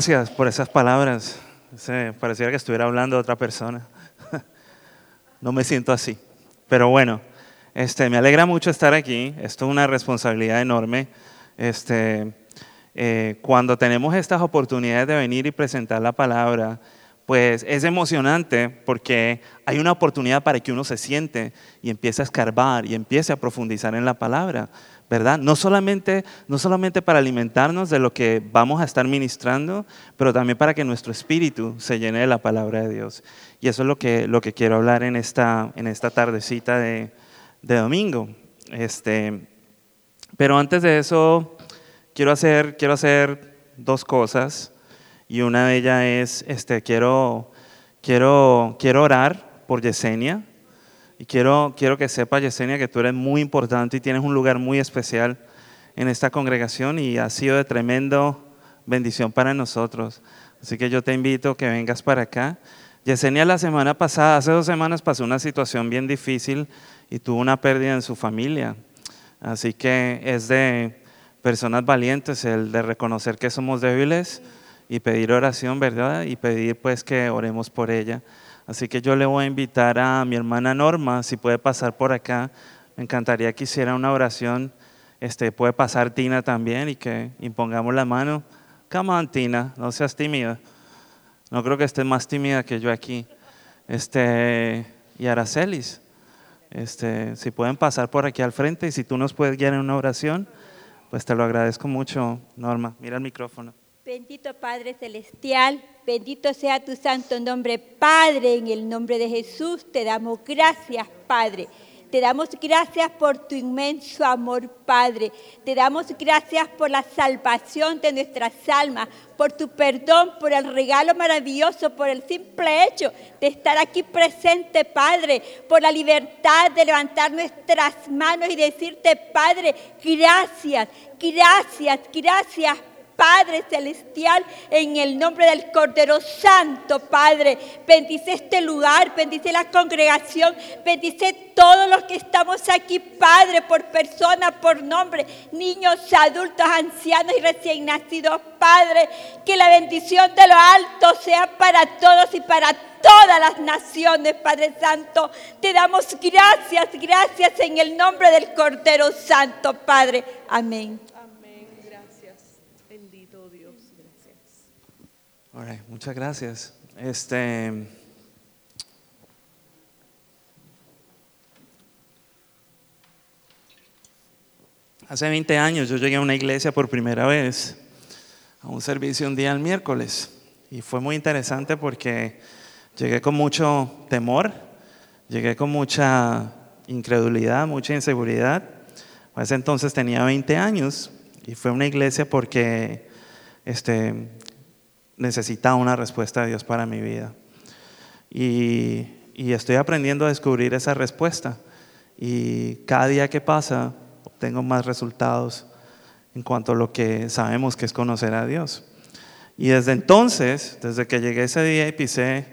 Gracias por esas palabras. Se, pareciera que estuviera hablando de otra persona. No me siento así. Pero bueno, este, me alegra mucho estar aquí. Esto es una responsabilidad enorme. Este, eh, cuando tenemos estas oportunidades de venir y presentar la palabra, pues es emocionante porque hay una oportunidad para que uno se siente y empiece a escarbar y empiece a profundizar en la palabra. ¿Verdad? No solamente, no solamente para alimentarnos de lo que vamos a estar ministrando, pero también para que nuestro espíritu se llene de la palabra de Dios. Y eso es lo que, lo que quiero hablar en esta, en esta tardecita de, de domingo. Este, pero antes de eso, quiero hacer, quiero hacer dos cosas. Y una de ellas es, este, quiero, quiero, quiero orar por Yesenia. Y quiero, quiero que sepa, Yesenia, que tú eres muy importante y tienes un lugar muy especial en esta congregación y ha sido de tremendo bendición para nosotros. Así que yo te invito a que vengas para acá. Yesenia la semana pasada, hace dos semanas, pasó una situación bien difícil y tuvo una pérdida en su familia. Así que es de personas valientes el de reconocer que somos débiles y pedir oración, ¿verdad? Y pedir pues que oremos por ella. Así que yo le voy a invitar a mi hermana Norma, si puede pasar por acá. Me encantaría que hiciera una oración. Este, puede pasar Tina también y que impongamos la mano. Come on, Tina, no seas tímida. No creo que estés más tímida que yo aquí. Este, y Aracelis, este, si pueden pasar por aquí al frente y si tú nos puedes guiar en una oración, pues te lo agradezco mucho, Norma. Mira el micrófono. Bendito Padre Celestial, bendito sea tu santo nombre, Padre, en el nombre de Jesús te damos gracias, Padre. Te damos gracias por tu inmenso amor, Padre. Te damos gracias por la salvación de nuestras almas, por tu perdón, por el regalo maravilloso, por el simple hecho de estar aquí presente, Padre, por la libertad de levantar nuestras manos y decirte, Padre, gracias, gracias, gracias, Padre Celestial, en el nombre del Cordero Santo, Padre. Bendice este lugar, bendice la congregación, bendice todos los que estamos aquí, Padre, por persona, por nombre, niños, adultos, ancianos y recién nacidos, Padre. Que la bendición de lo alto sea para todos y para todas las naciones, Padre Santo. Te damos gracias, gracias en el nombre del Cordero Santo, Padre. Amén. Muchas gracias. Este, hace 20 años yo llegué a una iglesia por primera vez, a un servicio un día el miércoles, y fue muy interesante porque llegué con mucho temor, llegué con mucha incredulidad, mucha inseguridad. A ese entonces tenía 20 años y fue una iglesia porque este, necesitaba una respuesta de Dios para mi vida. Y, estoy aprendiendo a descubrir esa respuesta. Y cada día que pasa, obtengo más resultados en cuanto a lo que sabemos que es conocer a Dios. Y desde entonces, desde que llegué ese día y pisé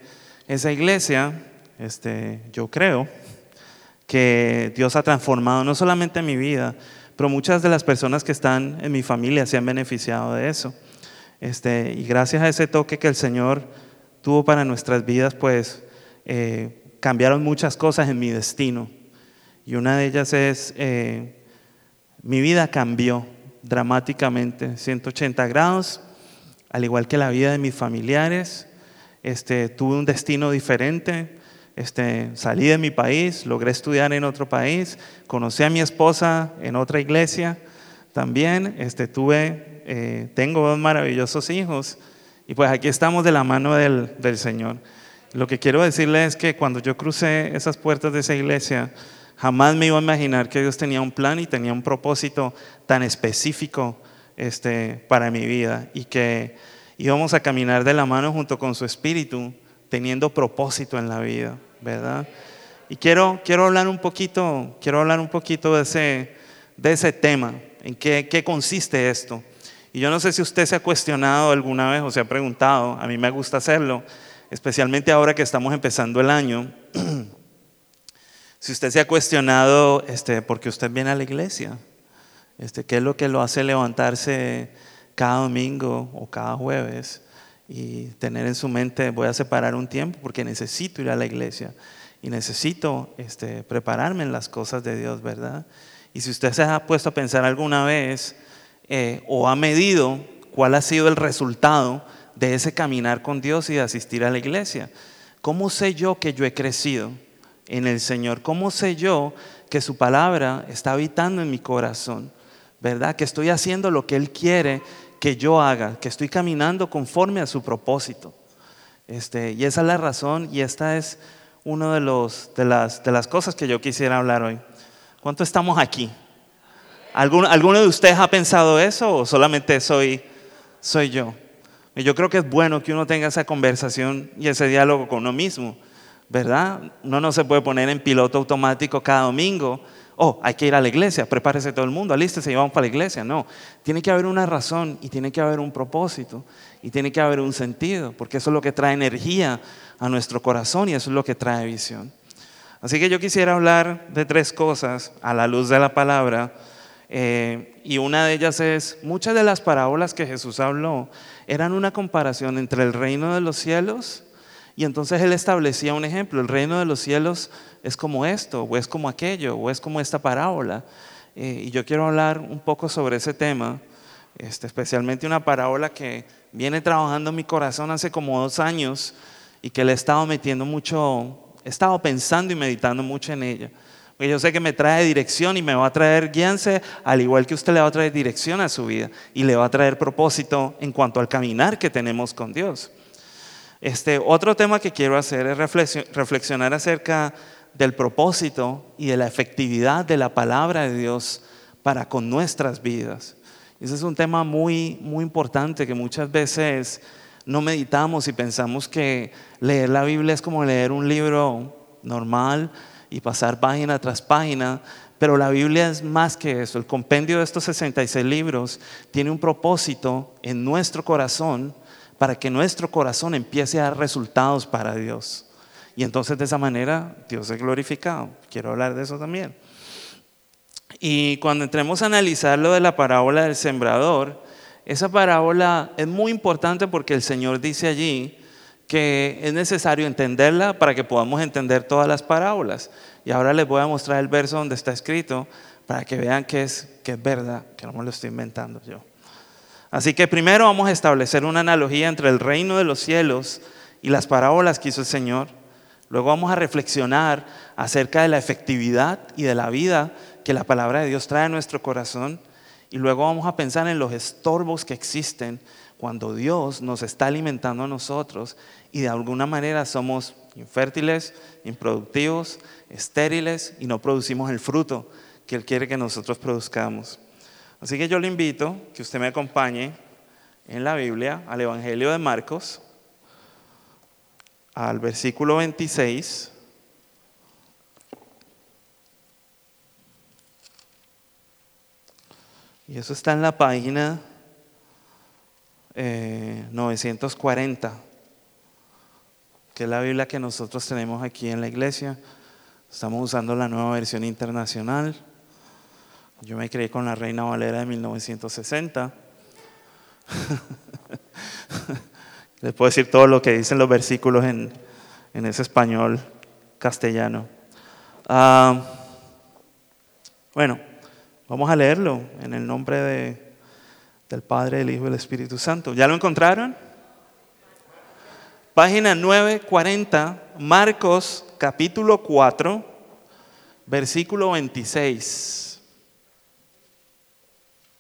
esa iglesia, este, yo creo que Dios ha transformado no solamente mi vida, pero muchas de las personas que están en mi familia se han beneficiado de eso. Este, y gracias a ese toque que el Señor tuvo para nuestras vidas, pues eh, cambiaron muchas cosas en mi destino. Y una de ellas es, eh, mi vida cambió dramáticamente, 180 grados, al igual que la vida de mis familiares. Este, tuve un destino diferente. Este, salí de mi país, logré estudiar en otro país, conocí a mi esposa en otra iglesia también. Este, tuve eh, tengo dos maravillosos hijos y pues aquí estamos de la mano del, del Señor. Lo que quiero decirles es que cuando yo crucé esas puertas de esa iglesia, jamás me iba a imaginar que Dios tenía un plan y tenía un propósito tan específico este, para mi vida y que íbamos a caminar de la mano junto con su espíritu, teniendo propósito en la vida, ¿verdad? Y quiero, quiero hablar un poquito, quiero hablar un poquito de ese, de ese tema, en qué, qué consiste esto. Y yo no sé si usted se ha cuestionado alguna vez o se ha preguntado, a mí me gusta hacerlo, especialmente ahora que estamos empezando el año, si usted se ha cuestionado este, por qué usted viene a la iglesia, este, qué es lo que lo hace levantarse cada domingo o cada jueves y tener en su mente, voy a separar un tiempo porque necesito ir a la iglesia y necesito este, prepararme en las cosas de Dios, ¿verdad? Y si usted se ha puesto a pensar alguna vez eh, o ha medido cuál ha sido el resultado de ese caminar con Dios y de asistir a la iglesia, ¿cómo sé yo que yo he crecido en el Señor? ¿Cómo sé yo que su palabra está habitando en mi corazón? ¿Verdad? Que estoy haciendo lo que Él quiere que yo haga, que estoy caminando conforme a su propósito. Este, y esa es la razón y esta es una de, de, las, de las cosas que yo quisiera hablar hoy. ¿Cuánto estamos aquí? ¿Alguno, ¿Alguno de ustedes ha pensado eso o solamente soy, soy yo? Yo creo que es bueno que uno tenga esa conversación y ese diálogo con uno mismo, ¿verdad? Uno no se puede poner en piloto automático cada domingo oh, hay que ir a la iglesia, prepárese todo el mundo, alístese y vamos para la iglesia. No, tiene que haber una razón y tiene que haber un propósito y tiene que haber un sentido, porque eso es lo que trae energía a nuestro corazón y eso es lo que trae visión. Así que yo quisiera hablar de tres cosas a la luz de la palabra. Eh, y una de ellas es, muchas de las parábolas que Jesús habló eran una comparación entre el reino de los cielos y entonces él establecía un ejemplo, el reino de los cielos es como esto, o es como aquello, o es como esta parábola. Eh, y yo quiero hablar un poco sobre ese tema, este, especialmente una parábola que viene trabajando en mi corazón hace como dos años y que le he estado metiendo mucho, he estado pensando y meditando mucho en ella. Porque yo sé que me trae dirección y me va a traer guianza, al igual que usted le va a traer dirección a su vida y le va a traer propósito en cuanto al caminar que tenemos con Dios. Este, otro tema que quiero hacer es reflexionar acerca del propósito y de la efectividad de la palabra de Dios para con nuestras vidas. Ese es un tema muy, muy importante que muchas veces no meditamos y pensamos que leer la Biblia es como leer un libro normal y pasar página tras página, pero la Biblia es más que eso. El compendio de estos 66 libros tiene un propósito en nuestro corazón para que nuestro corazón empiece a dar resultados para Dios. Y entonces de esa manera Dios es glorificado. Quiero hablar de eso también. Y cuando entremos a analizar lo de la parábola del sembrador, esa parábola es muy importante porque el Señor dice allí que es necesario entenderla para que podamos entender todas las parábolas. Y ahora les voy a mostrar el verso donde está escrito para que vean que es, que es verdad, que no me lo estoy inventando yo. Así que primero vamos a establecer una analogía entre el reino de los cielos y las parábolas que hizo el Señor. Luego vamos a reflexionar acerca de la efectividad y de la vida que la palabra de Dios trae a nuestro corazón. Y luego vamos a pensar en los estorbos que existen cuando Dios nos está alimentando a nosotros y de alguna manera somos infértiles, improductivos, estériles y no producimos el fruto que Él quiere que nosotros produzcamos. Así que yo le invito que usted me acompañe en la Biblia al Evangelio de Marcos, al versículo 26. Y eso está en la página 940, eh, que es la Biblia que nosotros tenemos aquí en la iglesia. Estamos usando la nueva versión internacional. Yo me creí con la Reina Valera de 1960. Les puedo decir todo lo que dicen los versículos en, ese español castellano. Ah, bueno, vamos a leerlo en el nombre de, del Padre, del Hijo y del Espíritu Santo. ¿Ya lo encontraron? Página 940, Marcos capítulo 4, versículo 26.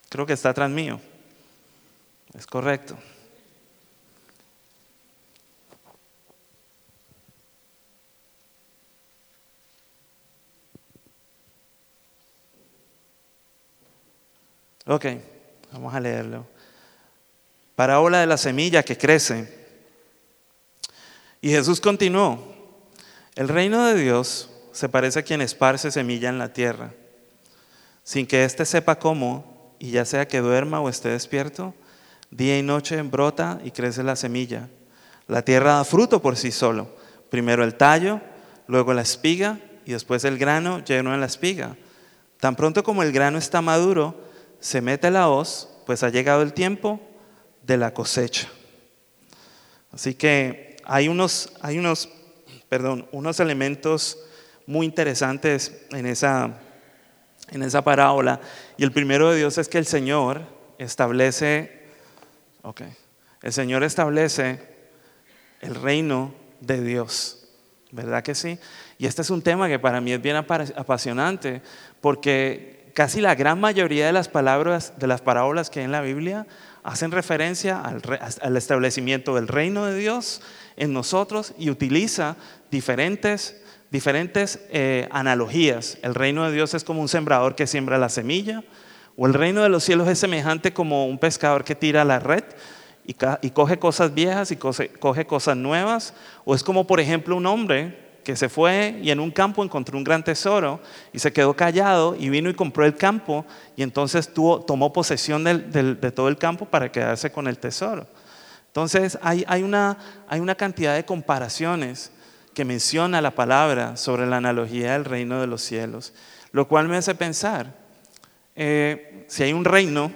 Creo que está atrás mío. Es correcto. Ok, vamos a leerlo. Parábola de la semilla que crece. Y Jesús continuó, el reino de Dios se parece a quien esparce semilla en la tierra, sin que éste sepa cómo y ya sea que duerma o esté despierto, día y noche brota y crece la semilla. La tierra da fruto por sí solo. Primero el tallo, luego la espiga y después el grano lleno en la espiga. Tan pronto como el grano está maduro, se mete la hoz, pues ha llegado el tiempo de la cosecha. Así que hay unos, hay unos, perdón, unos elementos muy interesantes en esa, en esa parábola. Y el primero de Dios es que el Señor establece, ok, el Señor establece el reino de Dios. ¿Verdad que sí? Y este es un tema que para mí es bien apasionante porque casi la gran mayoría de las palabras, de las parábolas que hay en la Biblia hacen referencia al, establecimiento del reino de Dios en nosotros y utiliza diferentes, diferentes eh, analogías. El reino de Dios es como un sembrador que siembra la semilla, o el reino de los cielos es semejante como un pescador que tira la red y, coge cosas viejas y coge, cosas nuevas. O es como, por ejemplo, un hombre que se fue y en un campo encontró un gran tesoro y se quedó callado y vino y compró el campo y entonces tuvo, tomó posesión de todo el campo para quedarse con el tesoro. Entonces hay, hay, una, hay una cantidad de comparaciones que menciona la palabra sobre la analogía del reino de los cielos, lo cual me hace pensar, eh, si hay un reino,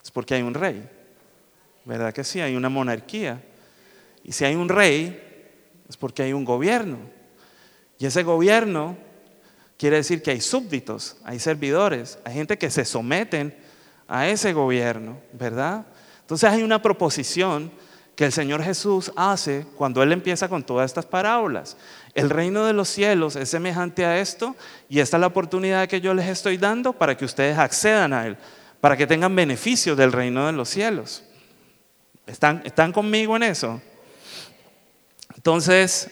es porque hay un rey. ¿Verdad que sí? Hay una monarquía. Y si hay un rey, es porque hay un gobierno. Y ese gobierno quiere decir que hay súbditos, hay servidores, hay gente que se someten a ese gobierno, ¿verdad? Entonces hay una proposición que el Señor Jesús hace cuando Él empieza con todas estas parábolas. El reino de los cielos es semejante a esto y esta es la oportunidad que yo les estoy dando para que ustedes accedan a Él, para que tengan beneficio del reino de los cielos. ¿Están, ¿Están conmigo en eso? Entonces,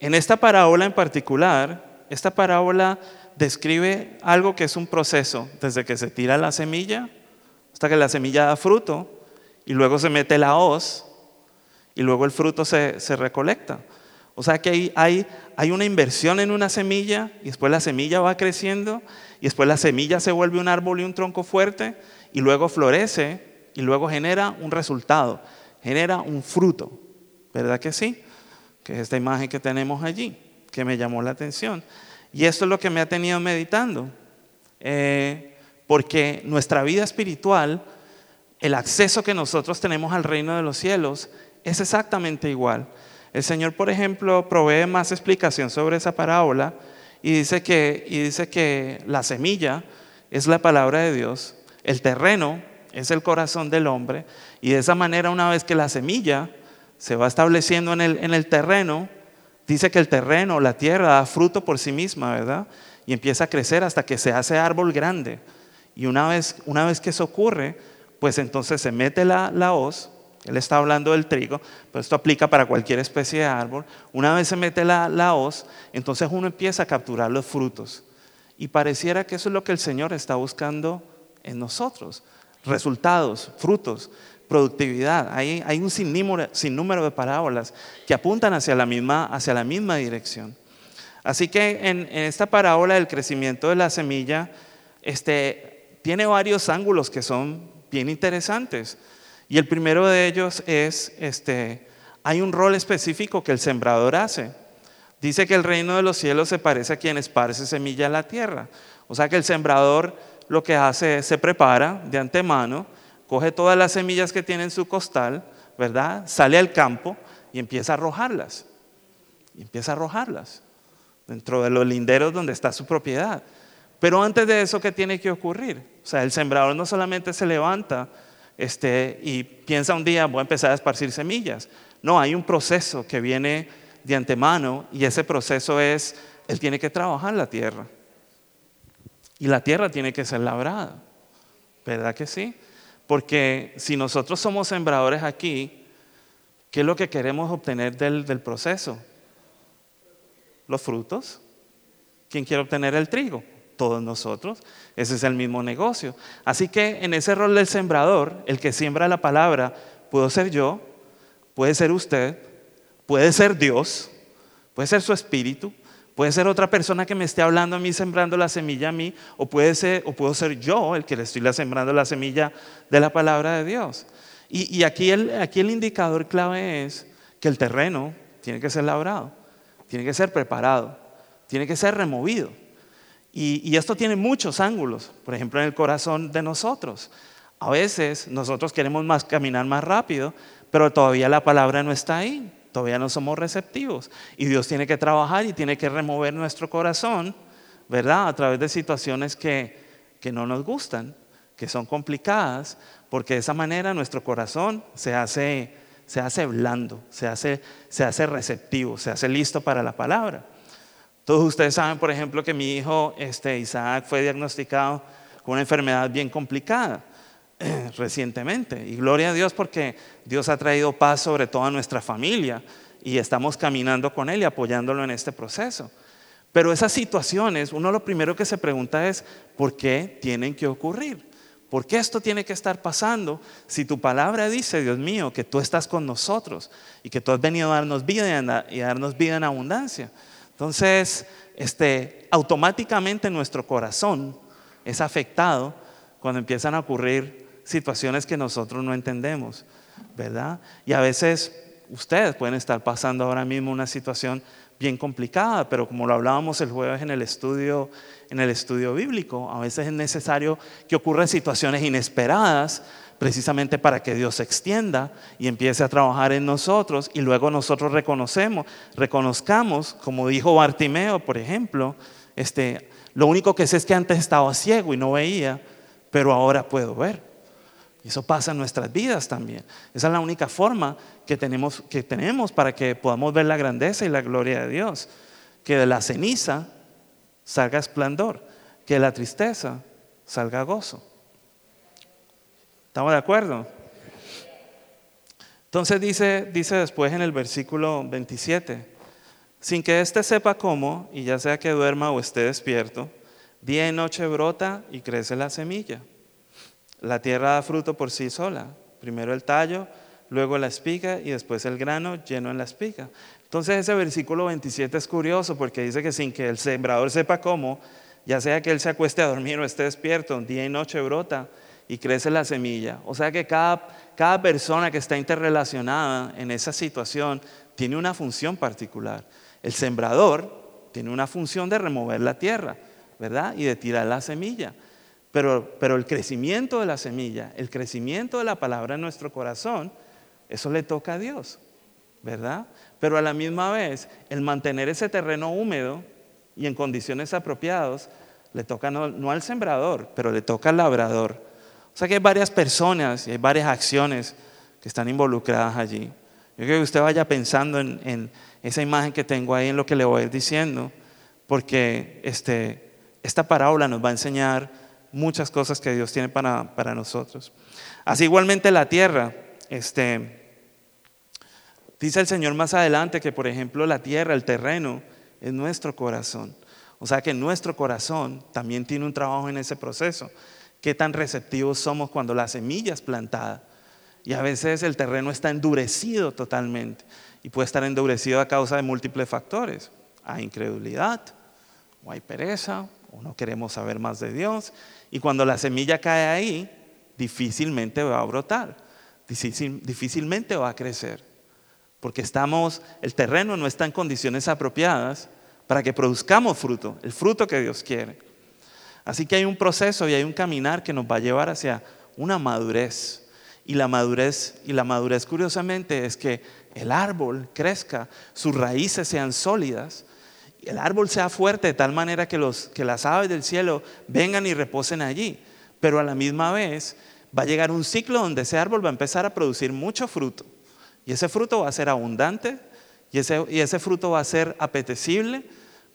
en esta parábola en particular, esta parábola describe algo que es un proceso, desde que se tira la semilla hasta que la semilla da fruto y luego se mete la hoz y luego el fruto se, se recolecta. O sea que hay, hay, hay, una inversión en una semilla y después la semilla va creciendo y después la semilla se vuelve un árbol y un tronco fuerte y luego florece y luego genera un resultado, genera un fruto. ¿Verdad que sí? Que es esta imagen que tenemos allí, que me llamó la atención. Y esto es lo que me ha tenido meditando. Eh, porque nuestra vida espiritual, el acceso que nosotros tenemos al reino de los cielos, es exactamente igual. El Señor, por ejemplo, provee más explicación sobre esa parábola y dice que, y dice que la semilla es la palabra de Dios, el terreno es el corazón del hombre, y de esa manera una vez que la semilla se va estableciendo en el, en el terreno, dice que el terreno, la tierra, da fruto por sí misma, ¿verdad? Y empieza a crecer hasta que se hace árbol grande. Y una vez, una vez que eso ocurre, pues entonces se mete la, la hoz, él está hablando del trigo, pero esto aplica para cualquier especie de árbol. Una vez se mete la, la hoz, entonces uno empieza a capturar los frutos. Y pareciera que eso es lo que el Señor está buscando en nosotros resultados, frutos, productividad. Hay, hay un sinnúmero, de parábolas que apuntan hacia la misma, hacia la misma dirección. Así que en, esta parábola del crecimiento de la semilla, este, tiene varios ángulos que son bien interesantes. Y el primero de ellos es, este, hay un rol específico que el sembrador hace. Dice que el reino de los cielos se parece a quien esparce semilla en la tierra. O sea que el sembrador lo que hace es se prepara de antemano, coge todas las semillas que tiene en su costal, ¿verdad? Sale al campo y empieza a arrojarlas. Y empieza a arrojarlas dentro de los linderos donde está su propiedad. Pero antes de eso, ¿qué tiene que ocurrir? O sea, el sembrador no solamente se levanta este, y piensa un día, voy a empezar a esparcir semillas. No, hay un proceso que viene de antemano y ese proceso es, él tiene que trabajar la tierra. Y la tierra tiene que ser labrada. ¿Verdad que sí? Porque si nosotros somos sembradores aquí, ¿qué es lo que queremos obtener del, proceso? Los frutos. ¿Quién quiere obtener el trigo? Todos nosotros. Ese es el mismo negocio. Así que en ese rol del sembrador, el que siembra la palabra, puedo ser yo, puede ser usted, puede ser Dios, puede ser su espíritu, Puede ser otra persona que me esté hablando a mí, sembrando la semilla a mí, o puede ser, o puedo ser yo el que le estoy sembrando la semilla de la palabra de Dios. Y, aquí, el, aquí el indicador clave es que el terreno tiene que ser labrado, tiene que ser preparado, tiene que ser removido. Y, y esto tiene muchos ángulos, por ejemplo, en el corazón de nosotros. A veces nosotros queremos más, caminar más rápido, pero todavía la palabra no está ahí, todavía no somos receptivos. Y Dios tiene que trabajar y tiene que remover nuestro corazón, ¿verdad? A través de situaciones que, que no nos gustan, que son complicadas, porque de esa manera nuestro corazón se hace, se hace blando, se hace, se hace receptivo, se hace listo para la palabra. Todos ustedes saben, por ejemplo, que mi hijo este, Isaac fue diagnosticado con una enfermedad bien complicada recientemente. Y gloria a Dios porque Dios ha traído paz sobre toda nuestra familia y estamos caminando con Él y apoyándolo en este proceso. Pero esas situaciones, uno lo primero que se pregunta es, ¿por qué tienen que ocurrir? ¿Por qué esto tiene que estar pasando si tu palabra dice, Dios mío, que tú estás con nosotros y que tú has venido a darnos vida y a darnos vida en abundancia? Entonces, este, automáticamente nuestro corazón es afectado cuando empiezan a ocurrir situaciones que nosotros no entendemos, ¿verdad? Y a veces ustedes pueden estar pasando ahora mismo una situación bien complicada, pero como lo hablábamos el jueves en el estudio en el estudio bíblico, a veces es necesario que ocurran situaciones inesperadas precisamente para que Dios se extienda y empiece a trabajar en nosotros y luego nosotros reconocemos, reconozcamos, como dijo Bartimeo, por ejemplo, este, lo único que sé es que antes estaba ciego y no veía, pero ahora puedo ver. Eso pasa en nuestras vidas también. Esa es la única forma que tenemos, que tenemos para que podamos ver la grandeza y la gloria de Dios. Que de la ceniza salga esplendor, que de la tristeza salga gozo. ¿Estamos de acuerdo? Entonces dice, dice después en el versículo 27, sin que éste sepa cómo, y ya sea que duerma o esté despierto, día y noche brota y crece la semilla. La tierra da fruto por sí sola. Primero el tallo, luego la espiga y después el grano lleno en la espiga. Entonces ese versículo 27 es curioso porque dice que sin que el sembrador sepa cómo, ya sea que él se acueste a dormir o esté despierto, día y noche brota y crece la semilla. O sea que cada, cada persona que está interrelacionada en esa situación tiene una función particular. El sembrador tiene una función de remover la tierra, ¿verdad? Y de tirar la semilla. Pero, pero el crecimiento de la semilla, el crecimiento de la palabra en nuestro corazón, eso le toca a Dios, ¿verdad? Pero a la misma vez, el mantener ese terreno húmedo y en condiciones apropiadas, le toca no, al sembrador, pero le toca al labrador. O sea que hay varias personas y hay varias acciones que están involucradas allí. Yo quiero que usted vaya pensando en, esa imagen que tengo ahí, en lo que le voy a ir diciendo, porque este, esta parábola nos va a enseñar muchas cosas que Dios tiene para, para nosotros. Así igualmente la tierra, este, dice el Señor más adelante que, por ejemplo, la tierra, el terreno, es nuestro corazón. O sea que nuestro corazón también tiene un trabajo en ese proceso. Qué tan receptivos somos cuando la semilla es plantada. Y a veces el terreno está endurecido totalmente. Y puede estar endurecido a causa de múltiples factores. Hay incredulidad, o hay pereza, no queremos saber más de Dios. Y cuando la semilla cae ahí, difícilmente va a brotar, difícilmente va a crecer, porque estamos, el terreno no está en condiciones apropiadas para que produzcamos fruto, el fruto que Dios quiere. Así que hay un proceso y hay un caminar que nos va a llevar hacia una madurez. Y la madurez, y la madurez curiosamente es que el árbol crezca, sus raíces sean sólidas, el árbol sea fuerte de tal manera que, los, que las aves del cielo vengan y reposen allí. Pero a la misma vez va a llegar un ciclo donde ese árbol va a empezar a producir mucho fruto. Y ese fruto va a ser abundante y ese, y ese fruto va a ser apetecible.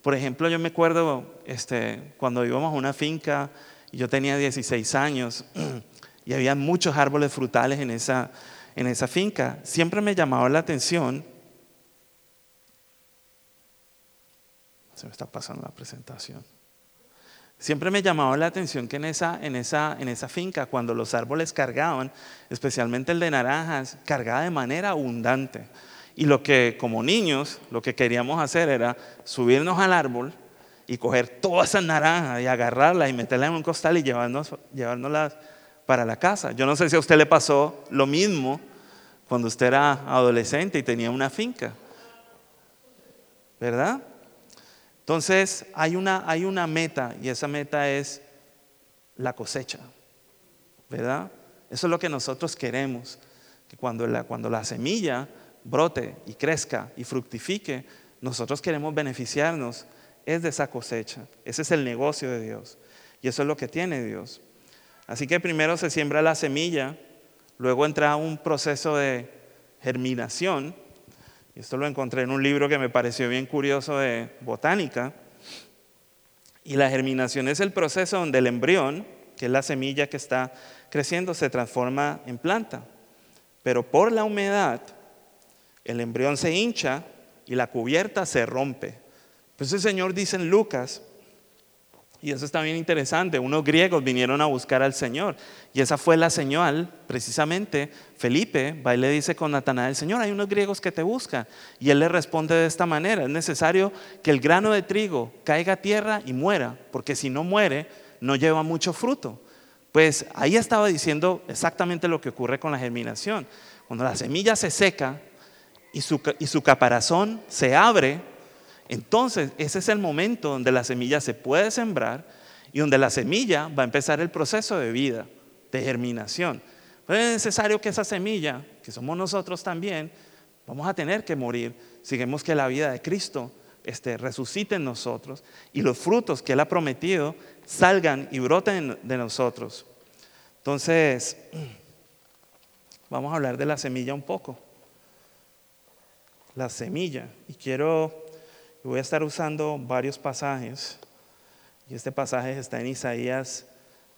Por ejemplo, yo me acuerdo este, cuando íbamos a una finca yo tenía 16 años y había muchos árboles frutales en esa, en esa finca. Siempre me llamaba la atención Se me está pasando la presentación. Siempre me llamaba la atención que en esa, en, esa, en esa finca, cuando los árboles cargaban, especialmente el de naranjas, cargaba de manera abundante. Y lo que, como niños, lo que queríamos hacer era subirnos al árbol y coger todas esas naranjas y agarrarlas y meterlas en un costal y llevarnos, llevárnoslas para la casa. Yo no sé si a usted le pasó lo mismo cuando usted era adolescente y tenía una finca. ¿Verdad? Entonces hay una, hay una meta y esa meta es la cosecha, ¿verdad? Eso es lo que nosotros queremos, que cuando la, cuando la semilla brote y crezca y fructifique, nosotros queremos beneficiarnos es de esa cosecha. Ese es el negocio de Dios. Y eso es lo que tiene Dios. Así que primero se siembra la semilla, luego entra un proceso de germinación. Esto lo encontré en un libro que me pareció bien curioso de botánica. Y la germinación es el proceso donde el embrión, que es la semilla que está creciendo, se transforma en planta. Pero por la humedad, el embrión se hincha y la cubierta se rompe. Pues el Señor dice en Lucas, y eso está bien interesante, unos griegos vinieron a buscar al Señor y esa fue la señal, precisamente, Felipe va y le dice con Natanael, Señor, hay unos griegos que te buscan. Y él le responde de esta manera, es necesario que el grano de trigo caiga a tierra y muera, porque si no muere, no lleva mucho fruto. Pues ahí estaba diciendo exactamente lo que ocurre con la germinación. Cuando la semilla se seca, y su, caparazón se abre, entonces ese es el momento donde la semilla se puede sembrar y donde la semilla va a empezar el proceso de vida, de germinación. Pero es necesario que esa semilla, que somos nosotros también, vamos a tener que morir si queremos que la vida de Cristo este, resucite en nosotros y los frutos que Él ha prometido salgan y broten de nosotros. Entonces, vamos a hablar de la semilla un poco la semilla. Y quiero, voy a estar usando varios pasajes. Y este pasaje está en Isaías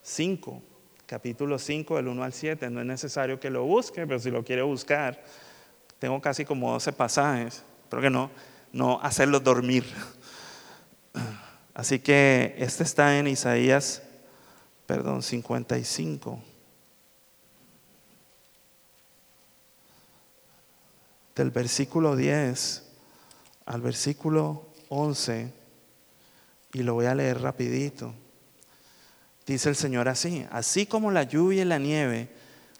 5, capítulo 5, del 1 al 7. No es necesario que lo busque, pero si lo quiere buscar, tengo casi como 12 pasajes. Pero que no, no hacerlo dormir. Así que este está en Isaías, perdón, 55. del versículo 10 al versículo 11, y lo voy a leer rapidito. Dice el Señor así, así como la lluvia y la nieve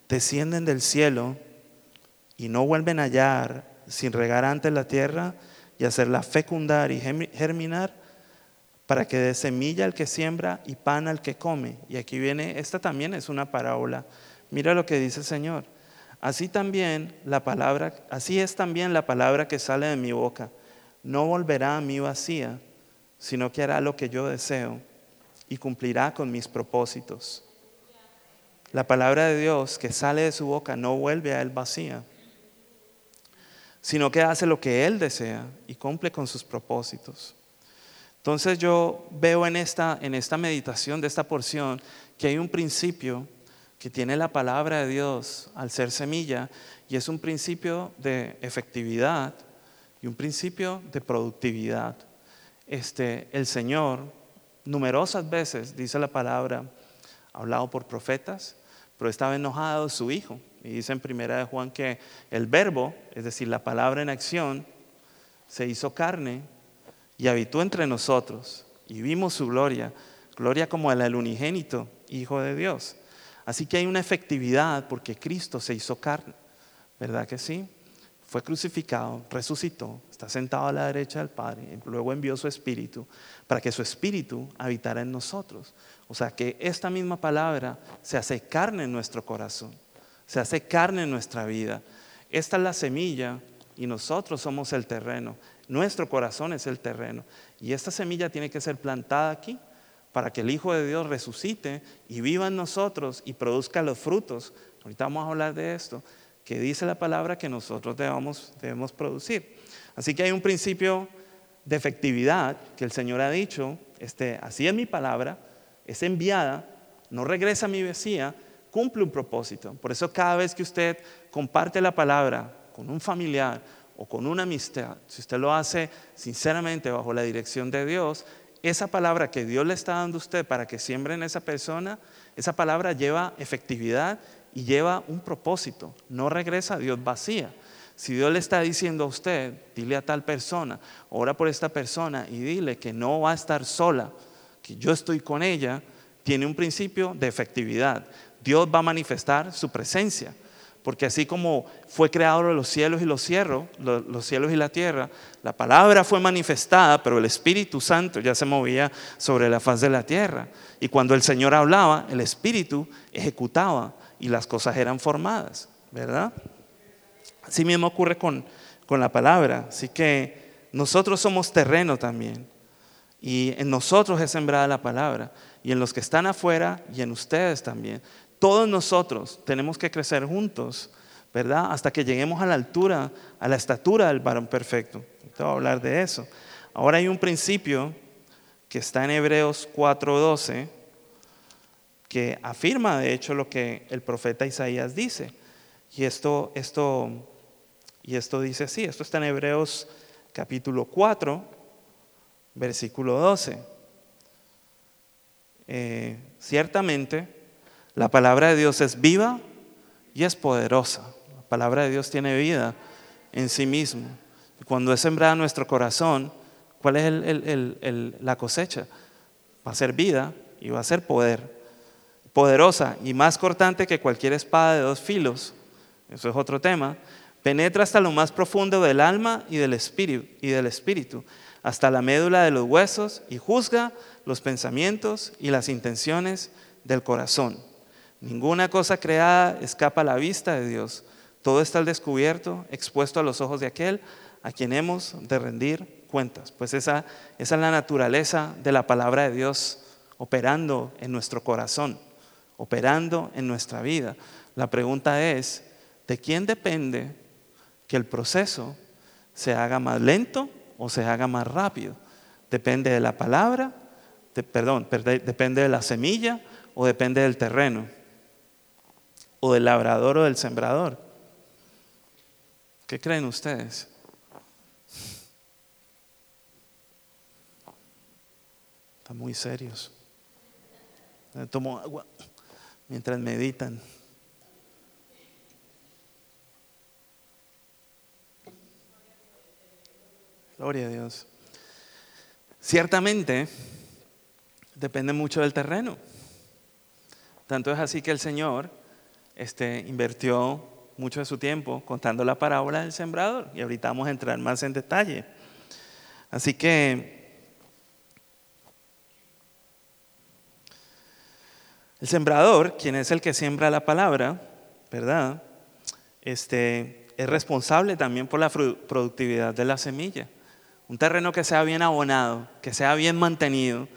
descienden del cielo y no vuelven a hallar sin regar antes la tierra y hacerla fecundar y germinar, para que dé semilla al que siembra y pan al que come. Y aquí viene, esta también es una parábola. Mira lo que dice el Señor. Así también la palabra, así es también la palabra que sale de mi boca. No volverá a mí vacía, sino que hará lo que yo deseo y cumplirá con mis propósitos. La palabra de Dios que sale de su boca no vuelve a él vacía, sino que hace lo que él desea y cumple con sus propósitos. Entonces yo veo en esta, en esta meditación de esta porción que hay un principio que tiene la palabra de Dios al ser semilla y es un principio de efectividad y un principio de productividad. Este, el Señor numerosas veces, dice la palabra, hablado por profetas, pero estaba enojado su Hijo. Y dice en primera de Juan que el verbo, es decir, la palabra en acción, se hizo carne y habitó entre nosotros y vimos su gloria, gloria como la del unigénito Hijo de Dios. Así que hay una efectividad porque Cristo se hizo carne, ¿verdad que sí? Fue crucificado, resucitó, está sentado a la derecha del Padre, luego envió su Espíritu para que su Espíritu habitara en nosotros. O sea que esta misma palabra se hace carne en nuestro corazón, se hace carne en nuestra vida. Esta es la semilla y nosotros somos el terreno. Nuestro corazón es el terreno. Y esta semilla tiene que ser plantada aquí para que el Hijo de Dios resucite y viva en nosotros y produzca los frutos. Ahorita vamos a hablar de esto, que dice la palabra que nosotros debemos, producir. Así que hay un principio de efectividad que el Señor ha dicho, este, así es mi palabra, es enviada, no regresa a mi vecía, cumple un propósito. Por eso cada vez que usted comparte la palabra con un familiar o con una amistad, si usted lo hace sinceramente bajo la dirección de Dios, esa palabra que Dios le está dando a usted para que siembre en esa persona, esa palabra lleva efectividad y lleva un propósito. No regresa a Dios vacía. Si Dios le está diciendo a usted, dile a tal persona, ora por esta persona y dile que no va a estar sola, que yo estoy con ella, tiene un principio de efectividad. Dios va a manifestar su presencia. Porque así como fue creado los cielos y los cielos, los cielos y la tierra, la palabra fue manifestada, pero el Espíritu Santo ya se movía sobre la faz de la tierra. Y cuando el Señor hablaba, el Espíritu ejecutaba y las cosas eran formadas, ¿verdad? Así mismo ocurre con, con la palabra. Así que nosotros somos terreno también. Y en nosotros es sembrada la palabra. Y en los que están afuera y en ustedes también. Todos nosotros tenemos que crecer juntos, ¿verdad? Hasta que lleguemos a la altura, a la estatura del varón perfecto. Te voy a hablar de eso. Ahora hay un principio que está en Hebreos 4:12 que afirma de hecho lo que el profeta Isaías dice. Y esto, esto, y esto dice así, esto está en Hebreos capítulo 4, versículo 12. Eh, ciertamente, la palabra de Dios es viva y es poderosa. La palabra de Dios tiene vida en sí mismo. Cuando es sembrada en nuestro corazón, ¿cuál es la cosecha? Va a ser vida y va a ser poder poderosa y más cortante que cualquier espada de dos filos, eso es otro tema, penetra hasta lo más profundo del alma y del espíritu, y del espíritu, hasta la médula de los huesos y juzga los pensamientos y las intenciones del corazón. Ninguna cosa creada escapa a la vista de Dios. Todo está al descubierto, expuesto a los ojos de aquel a quien hemos de rendir cuentas. Pues esa, esa es la naturaleza de la palabra de Dios operando en nuestro corazón operando en nuestra vida. La pregunta es, ¿de quién depende que el proceso se haga más lento o se haga más rápido? ¿Depende de la palabra? perdón, ¿depende de la semilla o depende del terreno? ¿O del labrador o del sembrador? ¿Qué creen ustedes? Están muy serios. Tomo agua mientras meditan. Gloria a Dios. Ciertamente, depende mucho del terreno. Tanto es así que el Señor este, invirtió mucho de su tiempo contando la parábola del sembrador. Y ahorita vamos a entrar más en detalle. Así que El sembrador, quien es el que siembra la palabra, ¿verdad? Este, es responsable también por la productividad de la semilla. Un terreno que sea bien abonado, que sea bien mantenido,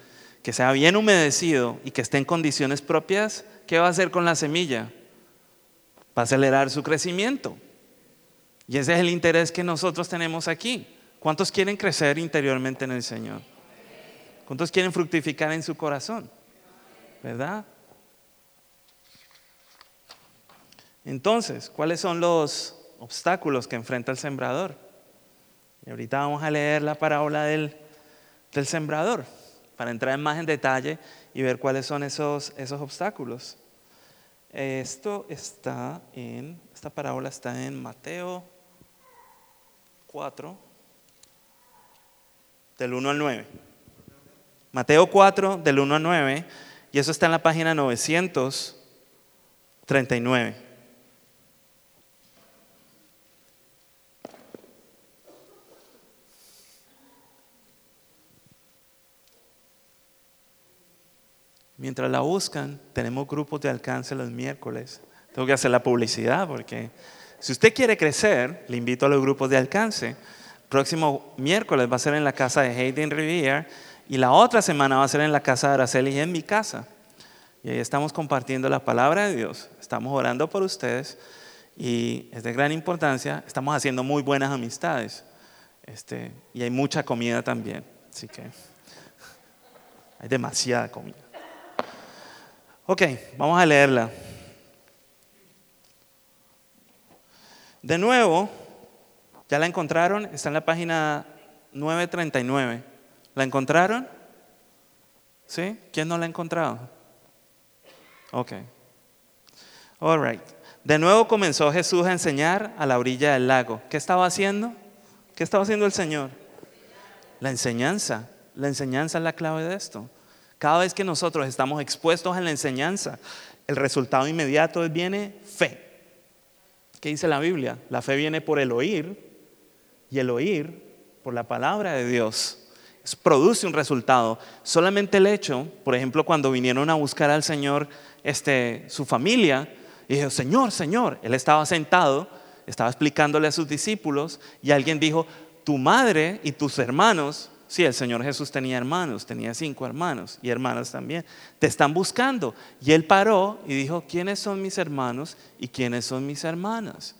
que sea bien humedecido y que esté en condiciones propias, ¿qué va a hacer con la semilla? Va a acelerar su crecimiento. Y ese es el interés que nosotros tenemos aquí. ¿Cuántos quieren crecer interiormente en el Señor? ¿Cuántos quieren fructificar en su corazón? ¿Verdad? Entonces, ¿cuáles son los obstáculos que enfrenta el sembrador? Y ahorita vamos a leer la parábola del, sembrador para entrar más en detalle y ver cuáles son esos, esos obstáculos. Esto está en, esta parábola está en Mateo 4, del 1 al 9. Mateo 4, del 1 al 9, y eso está en la página 939. Mientras la buscan, tenemos grupos de alcance los miércoles. Tengo que hacer la publicidad porque si usted quiere crecer, le invito a los grupos de alcance. próximo miércoles va a ser en la casa de Hayden Riviere y la otra semana va a ser en la casa de Araceli y en mi casa. Y ahí estamos compartiendo la palabra de Dios, estamos orando por ustedes y es de gran importancia. Estamos haciendo muy buenas amistades este, y hay mucha comida también. Así que hay demasiada comida. Ok, vamos a leerla. De nuevo, ¿ya la encontraron? Está en la página 939. ¿La encontraron? ¿Sí? ¿Quién no la ha encontrado? Ok. All right. De nuevo comenzó Jesús a enseñar a la orilla del lago. ¿Qué estaba haciendo? ¿Qué estaba haciendo el Señor? La enseñanza. La enseñanza es la clave de esto. Cada vez que nosotros estamos expuestos a la enseñanza, el resultado inmediato viene fe. ¿Qué dice la Biblia? La fe viene por el oír y el oír por la palabra de Dios. Produce un resultado. Solamente el hecho, por ejemplo, cuando vinieron a buscar al Señor este, su familia, y dijo, Señor, Señor, él estaba sentado estaba explicándole a sus discípulos y alguien dijo, tu madre y tus hermanos, sí, el Señor Jesús tenía hermanos, tenía cinco hermanos y hermanas también, te están buscando. Y él paró y dijo, ¿quiénes son mis hermanos y quiénes son mis hermanas?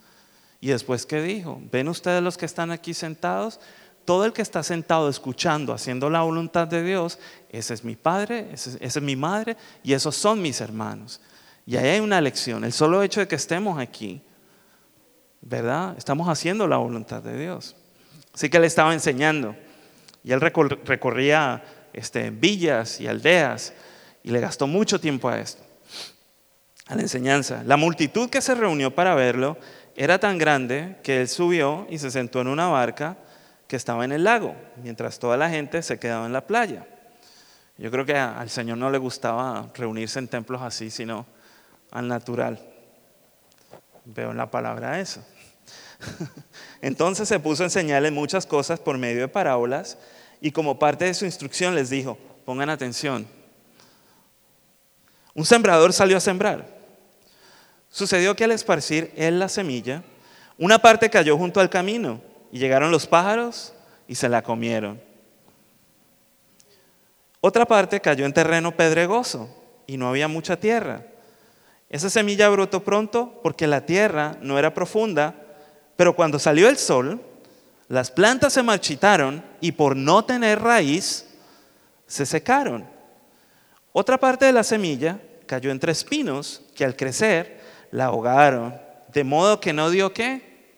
Y después, ¿qué dijo? ¿Ven ustedes los que están aquí sentados? Todo el que está sentado escuchando, haciendo la voluntad de Dios, ese es mi padre, esa es mi madre y esos son mis hermanos. Y ahí hay una lección. El solo hecho de que estemos aquí, ¿verdad? Estamos haciendo la voluntad de Dios. Así que él estaba enseñando. Y él recorría este, villas y aldeas y le gastó mucho tiempo a esto, a la enseñanza. La multitud que se reunió para verlo era tan grande que él subió y se sentó en una barca que estaba en el lago, mientras toda la gente se quedaba en la playa. Yo creo que al Señor no le gustaba reunirse en templos así, sino al natural. Veo en la palabra eso. Entonces se puso a enseñarles muchas cosas por medio de parábolas y como parte de su instrucción les dijo, pongan atención. Un sembrador salió a sembrar. Sucedió que al esparcir él la semilla, una parte cayó junto al camino y llegaron los pájaros y se la comieron. Otra parte cayó en terreno pedregoso y no había mucha tierra. Esa semilla brotó pronto porque la tierra no era profunda pero cuando salió el sol, las plantas se marchitaron y por no tener raíz, se secaron. Otra parte de la semilla cayó entre espinos que al crecer la ahogaron, de modo que no dio qué?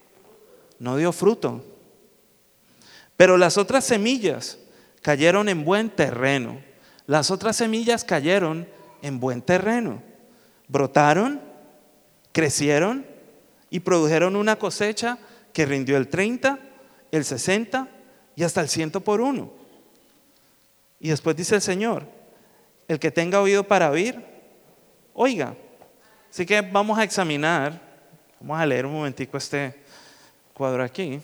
No dio fruto. Pero las otras semillas cayeron en buen terreno. Las otras semillas cayeron en buen terreno. Brotaron, crecieron y produjeron una cosecha que rindió el 30, el 60 y hasta el 100 por uno. Y después dice el Señor, el que tenga oído para oír, oiga. Así que vamos a examinar, vamos a leer un momentico este cuadro aquí.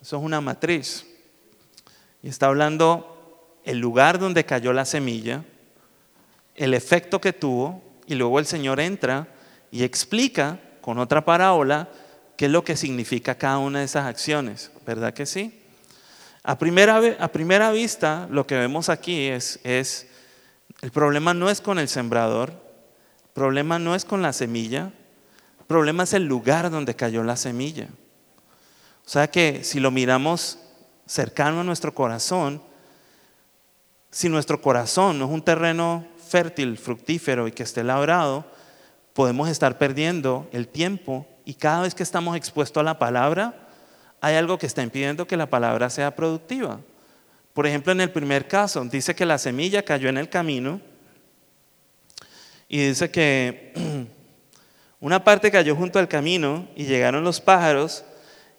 Eso es una matriz. Y está hablando el lugar donde cayó la semilla, el efecto que tuvo, y luego el Señor entra y explica con otra parábola qué es lo que significa cada una de esas acciones, ¿verdad que sí? A primera, a primera vista, lo que vemos aquí es, es, el problema no es con el sembrador, el problema no es con la semilla, el problema es el lugar donde cayó la semilla. O sea que si lo miramos cercano a nuestro corazón, si nuestro corazón no es un terreno fértil, fructífero y que esté labrado, podemos estar perdiendo el tiempo y cada vez que estamos expuestos a la palabra, hay algo que está impidiendo que la palabra sea productiva. Por ejemplo, en el primer caso, dice que la semilla cayó en el camino y dice que una parte cayó junto al camino y llegaron los pájaros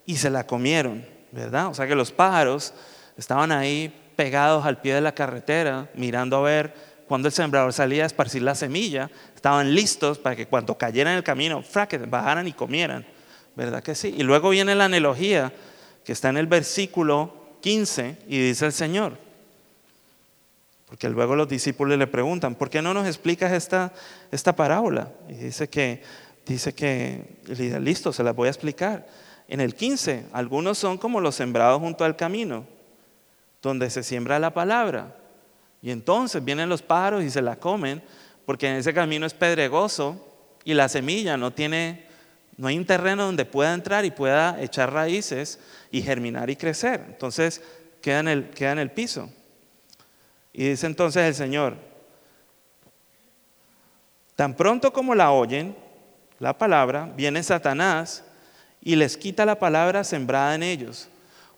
y se la comieron, ¿verdad? O sea que los pájaros estaban ahí pegados al pie de la carretera, mirando a ver cuando el sembrador salía a esparcir la semilla, estaban listos para que cuando cayera en el camino, bajaran y comieran. ¿Verdad que sí? Y luego viene la analogía que está en el versículo 15 y dice el Señor. Porque luego los discípulos le preguntan, ¿por qué no nos explicas esta, esta parábola? Y dice que, dice que, listo, se las voy a explicar. En el 15, algunos son como los sembrados junto al camino, donde se siembra la palabra. Y entonces vienen los pájaros y se la comen, porque en ese camino es pedregoso y la semilla no tiene, no hay un terreno donde pueda entrar y pueda echar raíces y germinar y crecer. Entonces queda en el, queda en el piso. Y dice entonces el Señor, tan pronto como la oyen, la palabra, viene Satanás y les quita la palabra sembrada en ellos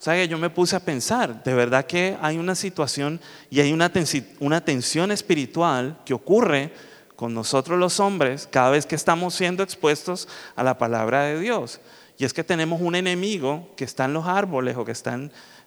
o sea que yo me puse a pensar, de verdad que hay una situación y hay una, tensión espiritual que ocurre con nosotros los hombres cada vez que estamos siendo expuestos a la palabra de Dios. Y es que tenemos un enemigo que está en los árboles o que,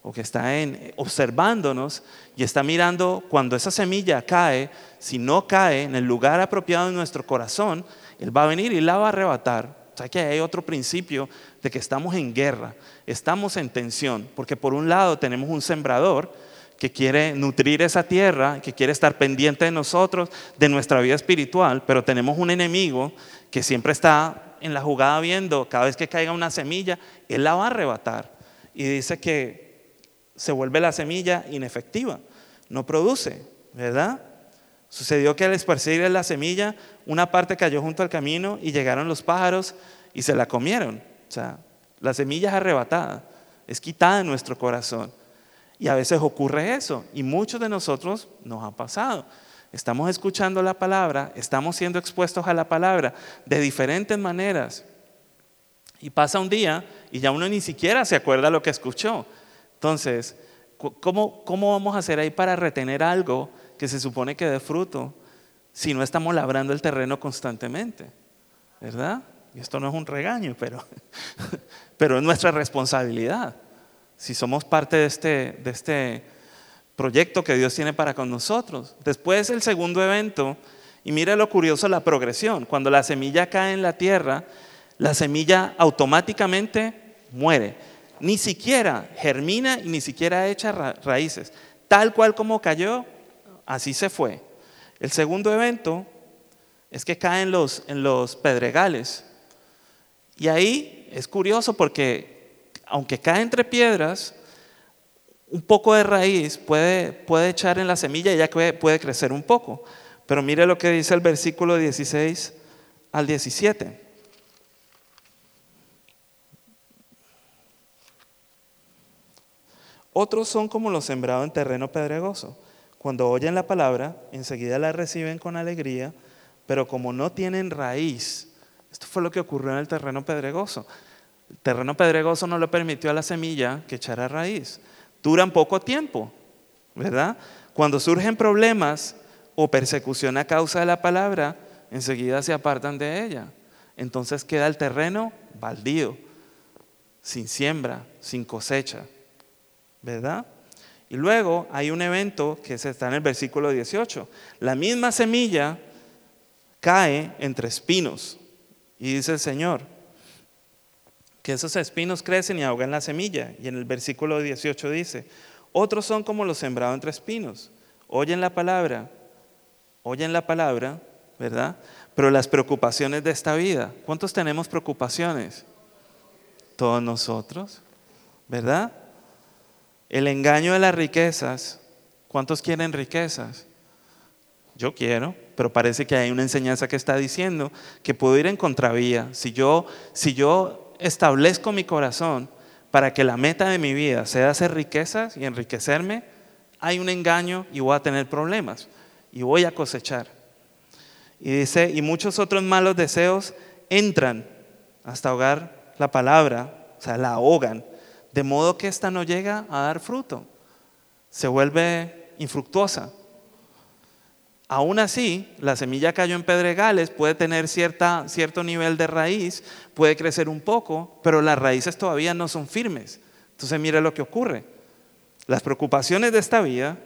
o que está en, observándonos y está mirando cuando esa semilla cae, si no cae en el lugar apropiado en nuestro corazón, Él va a venir y la va a arrebatar o sea que hay otro principio de que estamos en guerra, estamos en tensión, porque por un lado tenemos un sembrador que quiere nutrir esa tierra, que quiere estar pendiente de nosotros, de nuestra vida espiritual, pero tenemos un enemigo que siempre está en la jugada viendo, cada vez que caiga una semilla, Él la va a arrebatar. Y dice que se vuelve la semilla inefectiva, no produce, ¿verdad? Sucedió que al esparcir la semilla, una parte cayó junto al camino y llegaron los pájaros y se la comieron. O sea, la semilla es arrebatada, es quitada de nuestro corazón. Y a veces ocurre eso, y muchos de nosotros nos ha pasado. Estamos escuchando la palabra, estamos siendo expuestos a la palabra de diferentes maneras. Y pasa un día y ya uno ni siquiera se acuerda lo que escuchó. Entonces, ¿cómo, cómo vamos a hacer ahí para retener algo que se supone que dé fruto si no estamos labrando el terreno constantemente? ¿Verdad? Y esto no es un regaño, pero, pero es nuestra responsabilidad si somos parte de este, de este proyecto que Dios tiene para con nosotros. Después el segundo evento, y mira lo curioso, la progresión. Cuando la semilla cae en la tierra, la semilla automáticamente muere. Ni siquiera germina y ni siquiera echa raíces. Tal cual como cayó, así se fue. El segundo evento es que caen los, en los pedregales. Y ahí es curioso porque aunque cae entre piedras, un poco de raíz puede, puede echar en la semilla y ya puede crecer un poco. Pero mire lo que dice el versículo 16 al 17. Otros son como los sembrados en terreno pedregoso. Cuando oyen la palabra, enseguida la reciben con alegría, pero como no tienen raíz, esto fue lo que ocurrió en el terreno pedregoso. El terreno pedregoso no le permitió a la semilla que echara raíz. Duran poco tiempo, ¿verdad? Cuando surgen problemas o persecución a causa de la palabra, enseguida se apartan de ella. Entonces queda el terreno baldío, sin siembra, sin cosecha, ¿verdad? Y luego hay un evento que está en el versículo 18. La misma semilla cae entre espinos. Y dice el Señor, que esos espinos crecen y ahogan la semilla. Y en el versículo 18 dice, otros son como los sembrados entre espinos. Oyen la palabra, oyen la palabra, ¿verdad? Pero las preocupaciones de esta vida, ¿cuántos tenemos preocupaciones? Todos nosotros, ¿verdad? El engaño de las riquezas, ¿cuántos quieren riquezas? Yo quiero, pero parece que hay una enseñanza que está diciendo que puedo ir en contravía. Si yo, si yo establezco mi corazón para que la meta de mi vida sea hacer riquezas y enriquecerme, hay un engaño y voy a tener problemas y voy a cosechar. Y dice, y muchos otros malos deseos entran hasta ahogar la palabra, o sea, la ahogan, de modo que ésta no llega a dar fruto, se vuelve infructuosa. Aún así, la semilla cayó en pedregales, puede tener cierta, cierto nivel de raíz, puede crecer un poco, pero las raíces todavía no son firmes. Entonces mire lo que ocurre. Las preocupaciones de esta vida,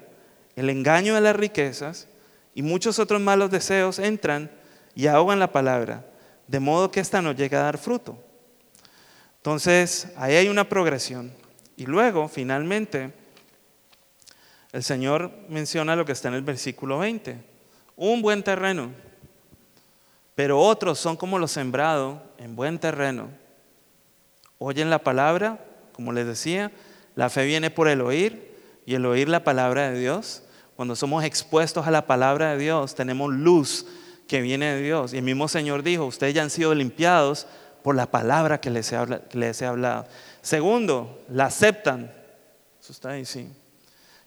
el engaño de las riquezas y muchos otros malos deseos entran y ahogan la palabra, de modo que ésta no llega a dar fruto. Entonces, ahí hay una progresión. Y luego, finalmente, el Señor menciona lo que está en el versículo 20 un buen terreno, pero otros son como los sembrados en buen terreno. Oyen la palabra, como les decía, la fe viene por el oír y el oír la palabra de Dios. Cuando somos expuestos a la palabra de Dios, tenemos luz que viene de Dios. Y el mismo Señor dijo, ustedes ya han sido limpiados por la palabra que les he, hablado. Segundo, la aceptan. Eso está ahí, sí.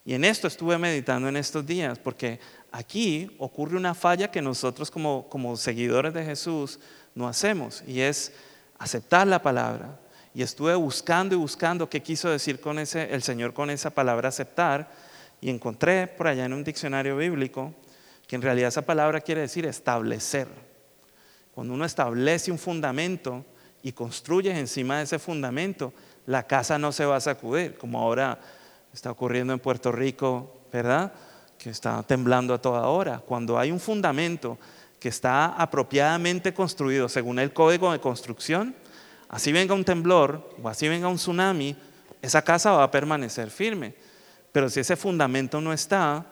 Y en esto estuve meditando en estos días, porque aquí ocurre una falla que nosotros como, como seguidores de Jesús no hacemos, y es aceptar la palabra. Y estuve buscando y buscando qué quiso decir con ese, el Señor con esa palabra aceptar, y encontré por allá en un diccionario bíblico que en realidad esa palabra quiere decir establecer. Cuando uno establece un fundamento y construye encima de ese fundamento, la casa no se va a sacudir, como ahora está ocurriendo en Puerto Rico, ¿verdad? Que está temblando a toda hora. Cuando hay un fundamento que está apropiadamente construido según el código de construcción, así venga un temblor o así venga un tsunami, esa casa va a permanecer firme. Pero si ese fundamento no está,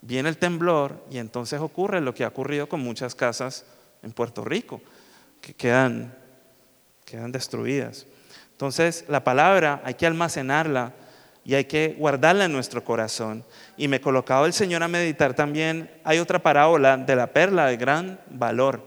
viene el temblor y entonces ocurre lo que ha ocurrido con muchas casas en Puerto Rico, que quedan quedan destruidas. Entonces, la palabra hay que almacenarla y hay que guardarla en nuestro corazón. Y me colocaba el Señor a meditar también, hay otra parábola de la perla de gran valor,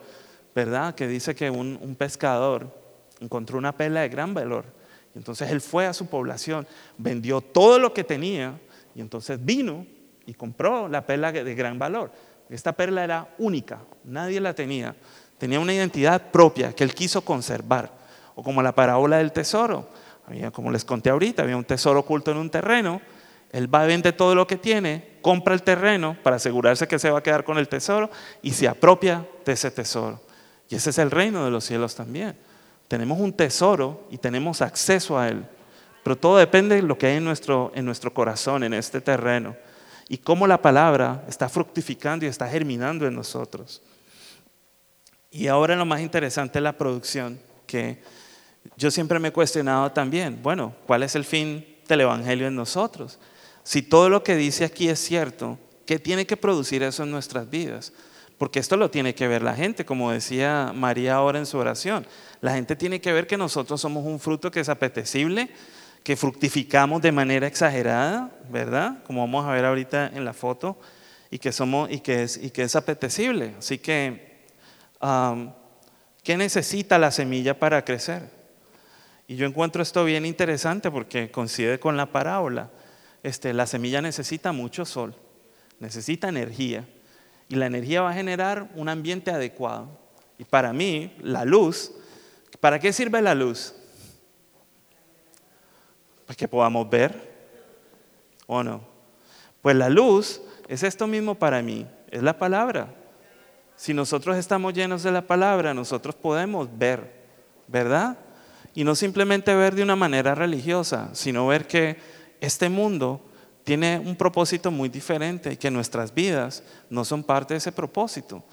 ¿verdad? Que dice que un, un pescador encontró una perla de gran valor. Y entonces él fue a su población, vendió todo lo que tenía y entonces vino y compró la perla de gran valor. Esta perla era única, nadie la tenía. Tenía una identidad propia que él quiso conservar. O como la parábola del tesoro. Había, como les conté ahorita, había un tesoro oculto en un terreno. Él va a vender todo lo que tiene, compra el terreno para asegurarse que se va a quedar con el tesoro y se apropia de ese tesoro. Y ese es el reino de los cielos también. Tenemos un tesoro y tenemos acceso a él. Pero todo depende de lo que hay en nuestro, en nuestro corazón, en este terreno. Y cómo la palabra está fructificando y está germinando en nosotros. Y ahora lo más interesante es la producción, que yo siempre me he cuestionado también, bueno, ¿cuál es el fin del Evangelio en nosotros? Si todo lo que dice aquí es cierto, ¿qué tiene que producir eso en nuestras vidas? Porque esto lo tiene que ver la gente, como decía María ahora en su oración. La gente tiene que ver que nosotros somos un fruto que es apetecible, que fructificamos de manera exagerada, ¿verdad? Como vamos a ver ahorita en la foto, y que, somos, y que, es, y que es apetecible. Así que ¿qué necesita la semilla para crecer? Y yo encuentro esto bien interesante porque coincide con la parábola. Este, la semilla necesita mucho sol, necesita energía. Y la energía va a generar un ambiente adecuado. Y para mí, la luz, ¿para qué sirve la luz? Para que podamos ver, ¿o no? Pues la luz es esto mismo para mí, es la palabra. Si nosotros estamos llenos de la palabra, nosotros podemos ver, ¿verdad? Y no simplemente ver de una manera religiosa, sino ver que este mundo tiene un propósito muy diferente y que nuestras vidas no son parte de ese propósito.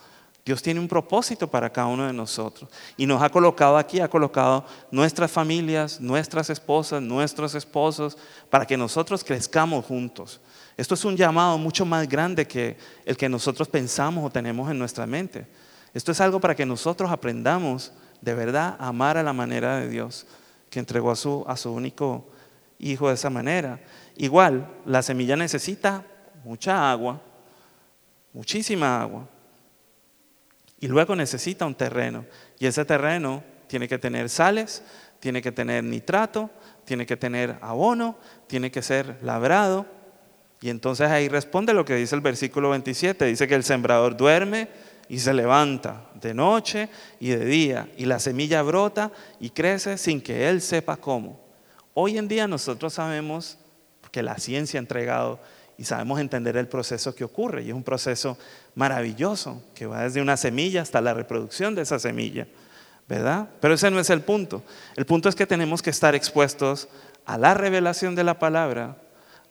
Dios tiene un propósito para cada uno de nosotros y nos ha colocado aquí, ha colocado nuestras familias, nuestras esposas, nuestros esposos, para que nosotros crezcamos juntos. Esto es un llamado mucho más grande que el que nosotros pensamos o tenemos en nuestra mente. Esto es algo para que nosotros aprendamos de verdad a amar a la manera de Dios, que entregó a su, a su único hijo de esa manera. Igual, la semilla necesita mucha agua, muchísima agua, y luego necesita un terreno. Y ese terreno tiene que tener sales, tiene que tener nitrato, tiene que tener abono, tiene que ser labrado y entonces ahí responde lo que dice el versículo 27. Dice que el sembrador duerme y se levanta de noche y de día y la semilla brota y crece sin que él sepa cómo. Hoy en día nosotros sabemos que la ciencia ha entregado y sabemos entender el proceso que ocurre y es un proceso maravilloso que va desde una semilla hasta la reproducción de esa semilla, ¿verdad? Pero ese no es el punto. El punto es que tenemos que estar expuestos a la revelación de la palabra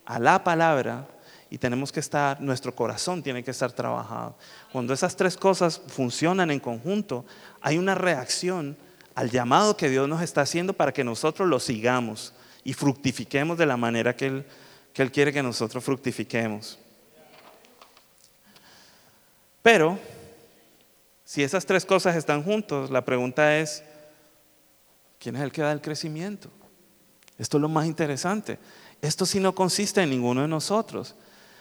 a la palabra y tenemos que estar, nuestro corazón tiene que estar trabajado. Cuando esas tres cosas funcionan en conjunto, hay una reacción al llamado que Dios nos está haciendo para que nosotros lo sigamos y fructifiquemos de la manera que Él, que él quiere que nosotros fructifiquemos. Pero, si esas tres cosas están juntos, la pregunta es, ¿quién es el que da el crecimiento? Esto es lo más interesante. Esto sí no consiste en ninguno de nosotros.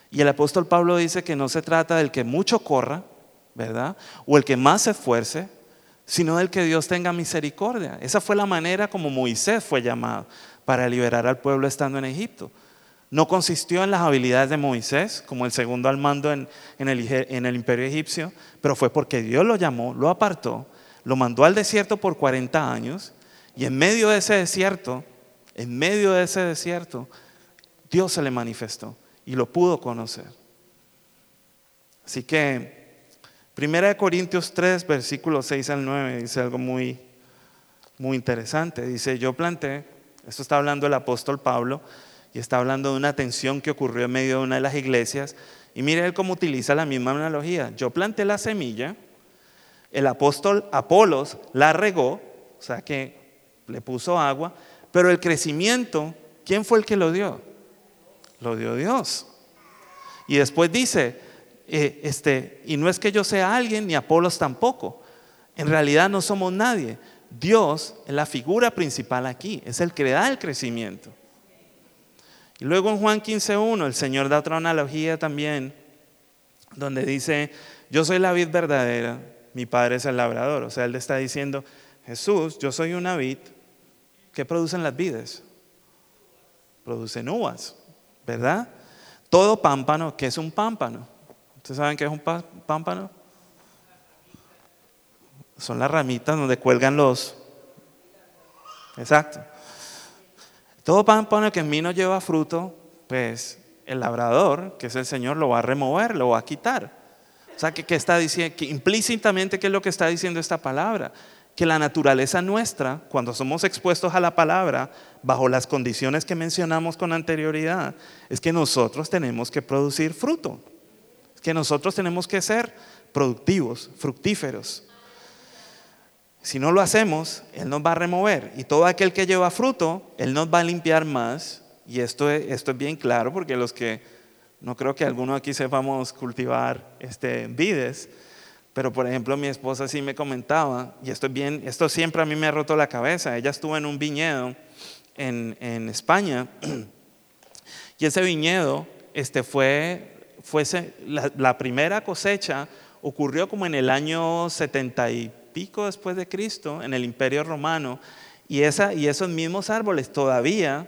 Y el apóstol Pablo dice que no se trata del que mucho corra, ¿verdad? O el que más se esfuerce, sino del que Dios tenga misericordia. Esa fue la manera como Moisés fue llamado para liberar al pueblo estando en Egipto. No consistió en las habilidades de Moisés, como el segundo al mando en, el, imperio egipcio, pero fue porque Dios lo llamó, lo apartó, lo mandó al desierto por 40 años y en medio de ese desierto, en medio de ese desierto, Dios se le manifestó y lo pudo conocer. Así que, Primera de Corintios 3, versículos 6 al 9, dice algo muy, muy interesante. Dice, yo planté, esto está hablando el apóstol Pablo, y está hablando de una tensión que ocurrió en medio de una de las iglesias. Y mire él cómo utiliza la misma analogía. Yo planté la semilla, el apóstol Apolos la regó, o sea que le puso agua, pero el crecimiento, ¿quién fue el que lo dio? Lo dio Dios. Y después dice, eh, este, y no es que yo sea alguien, ni Apolos tampoco. En realidad no somos nadie. Dios es la figura principal aquí, es el que da el crecimiento. Y luego en Juan 15.1 el Señor da otra analogía también, donde dice, yo soy la vid verdadera, mi padre es el labrador. O sea, él le está diciendo, Jesús, yo soy una vid, ¿qué producen las vides? Producen uvas, ¿verdad? Todo pámpano, ¿qué es un pámpano? ¿Ustedes saben qué es un pámpano? Son las ramitas donde cuelgan los... Exacto. Todo pámpano que en mí no lleva fruto, pues el labrador, que es el Señor, lo va a remover, lo va a quitar. O sea, ¿qué, está diciendo? Que implícitamente, ¿qué es lo que está diciendo esta palabra? Que la naturaleza nuestra, cuando somos expuestos a la palabra, bajo las condiciones que mencionamos con anterioridad, es que nosotros tenemos que producir fruto. Es que nosotros tenemos que ser productivos, fructíferos. Si no lo hacemos, Él nos va a remover. Y todo aquel que lleva fruto, Él nos va a limpiar más. Y esto es, esto es bien claro porque los que, no creo que alguno aquí sepamos cultivar este, vides, pero por ejemplo mi esposa sí me comentaba, y esto, es bien, esto siempre a mí me ha roto la cabeza, ella estuvo en un viñedo en, en España, y ese viñedo este, fue, la, la primera cosecha ocurrió como en el año 70 y pico después de Cristo, en el Imperio Romano, y, esa, y esos mismos árboles todavía,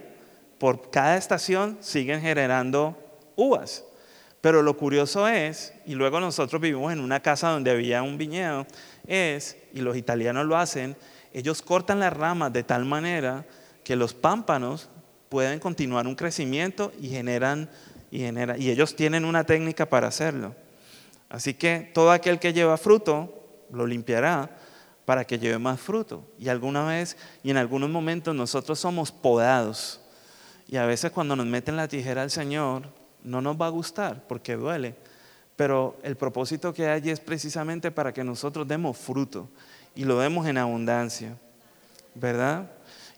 por cada estación, siguen generando uvas. Pero lo curioso es, y luego nosotros vivimos en una casa donde había un viñedo, es, y los italianos lo hacen, ellos cortan las ramas de tal manera que los pámpanos pueden continuar un crecimiento y generan, y, genera, y ellos tienen una técnica para hacerlo. Así que todo aquel que lleva fruto lo limpiará para que lleve más fruto. Y alguna vez y en algunos momentos nosotros somos podados. Y a veces cuando nos meten la tijera al Señor, no nos va a gustar porque duele. Pero el propósito que hay es precisamente para que nosotros demos fruto y lo demos en abundancia. ¿Verdad?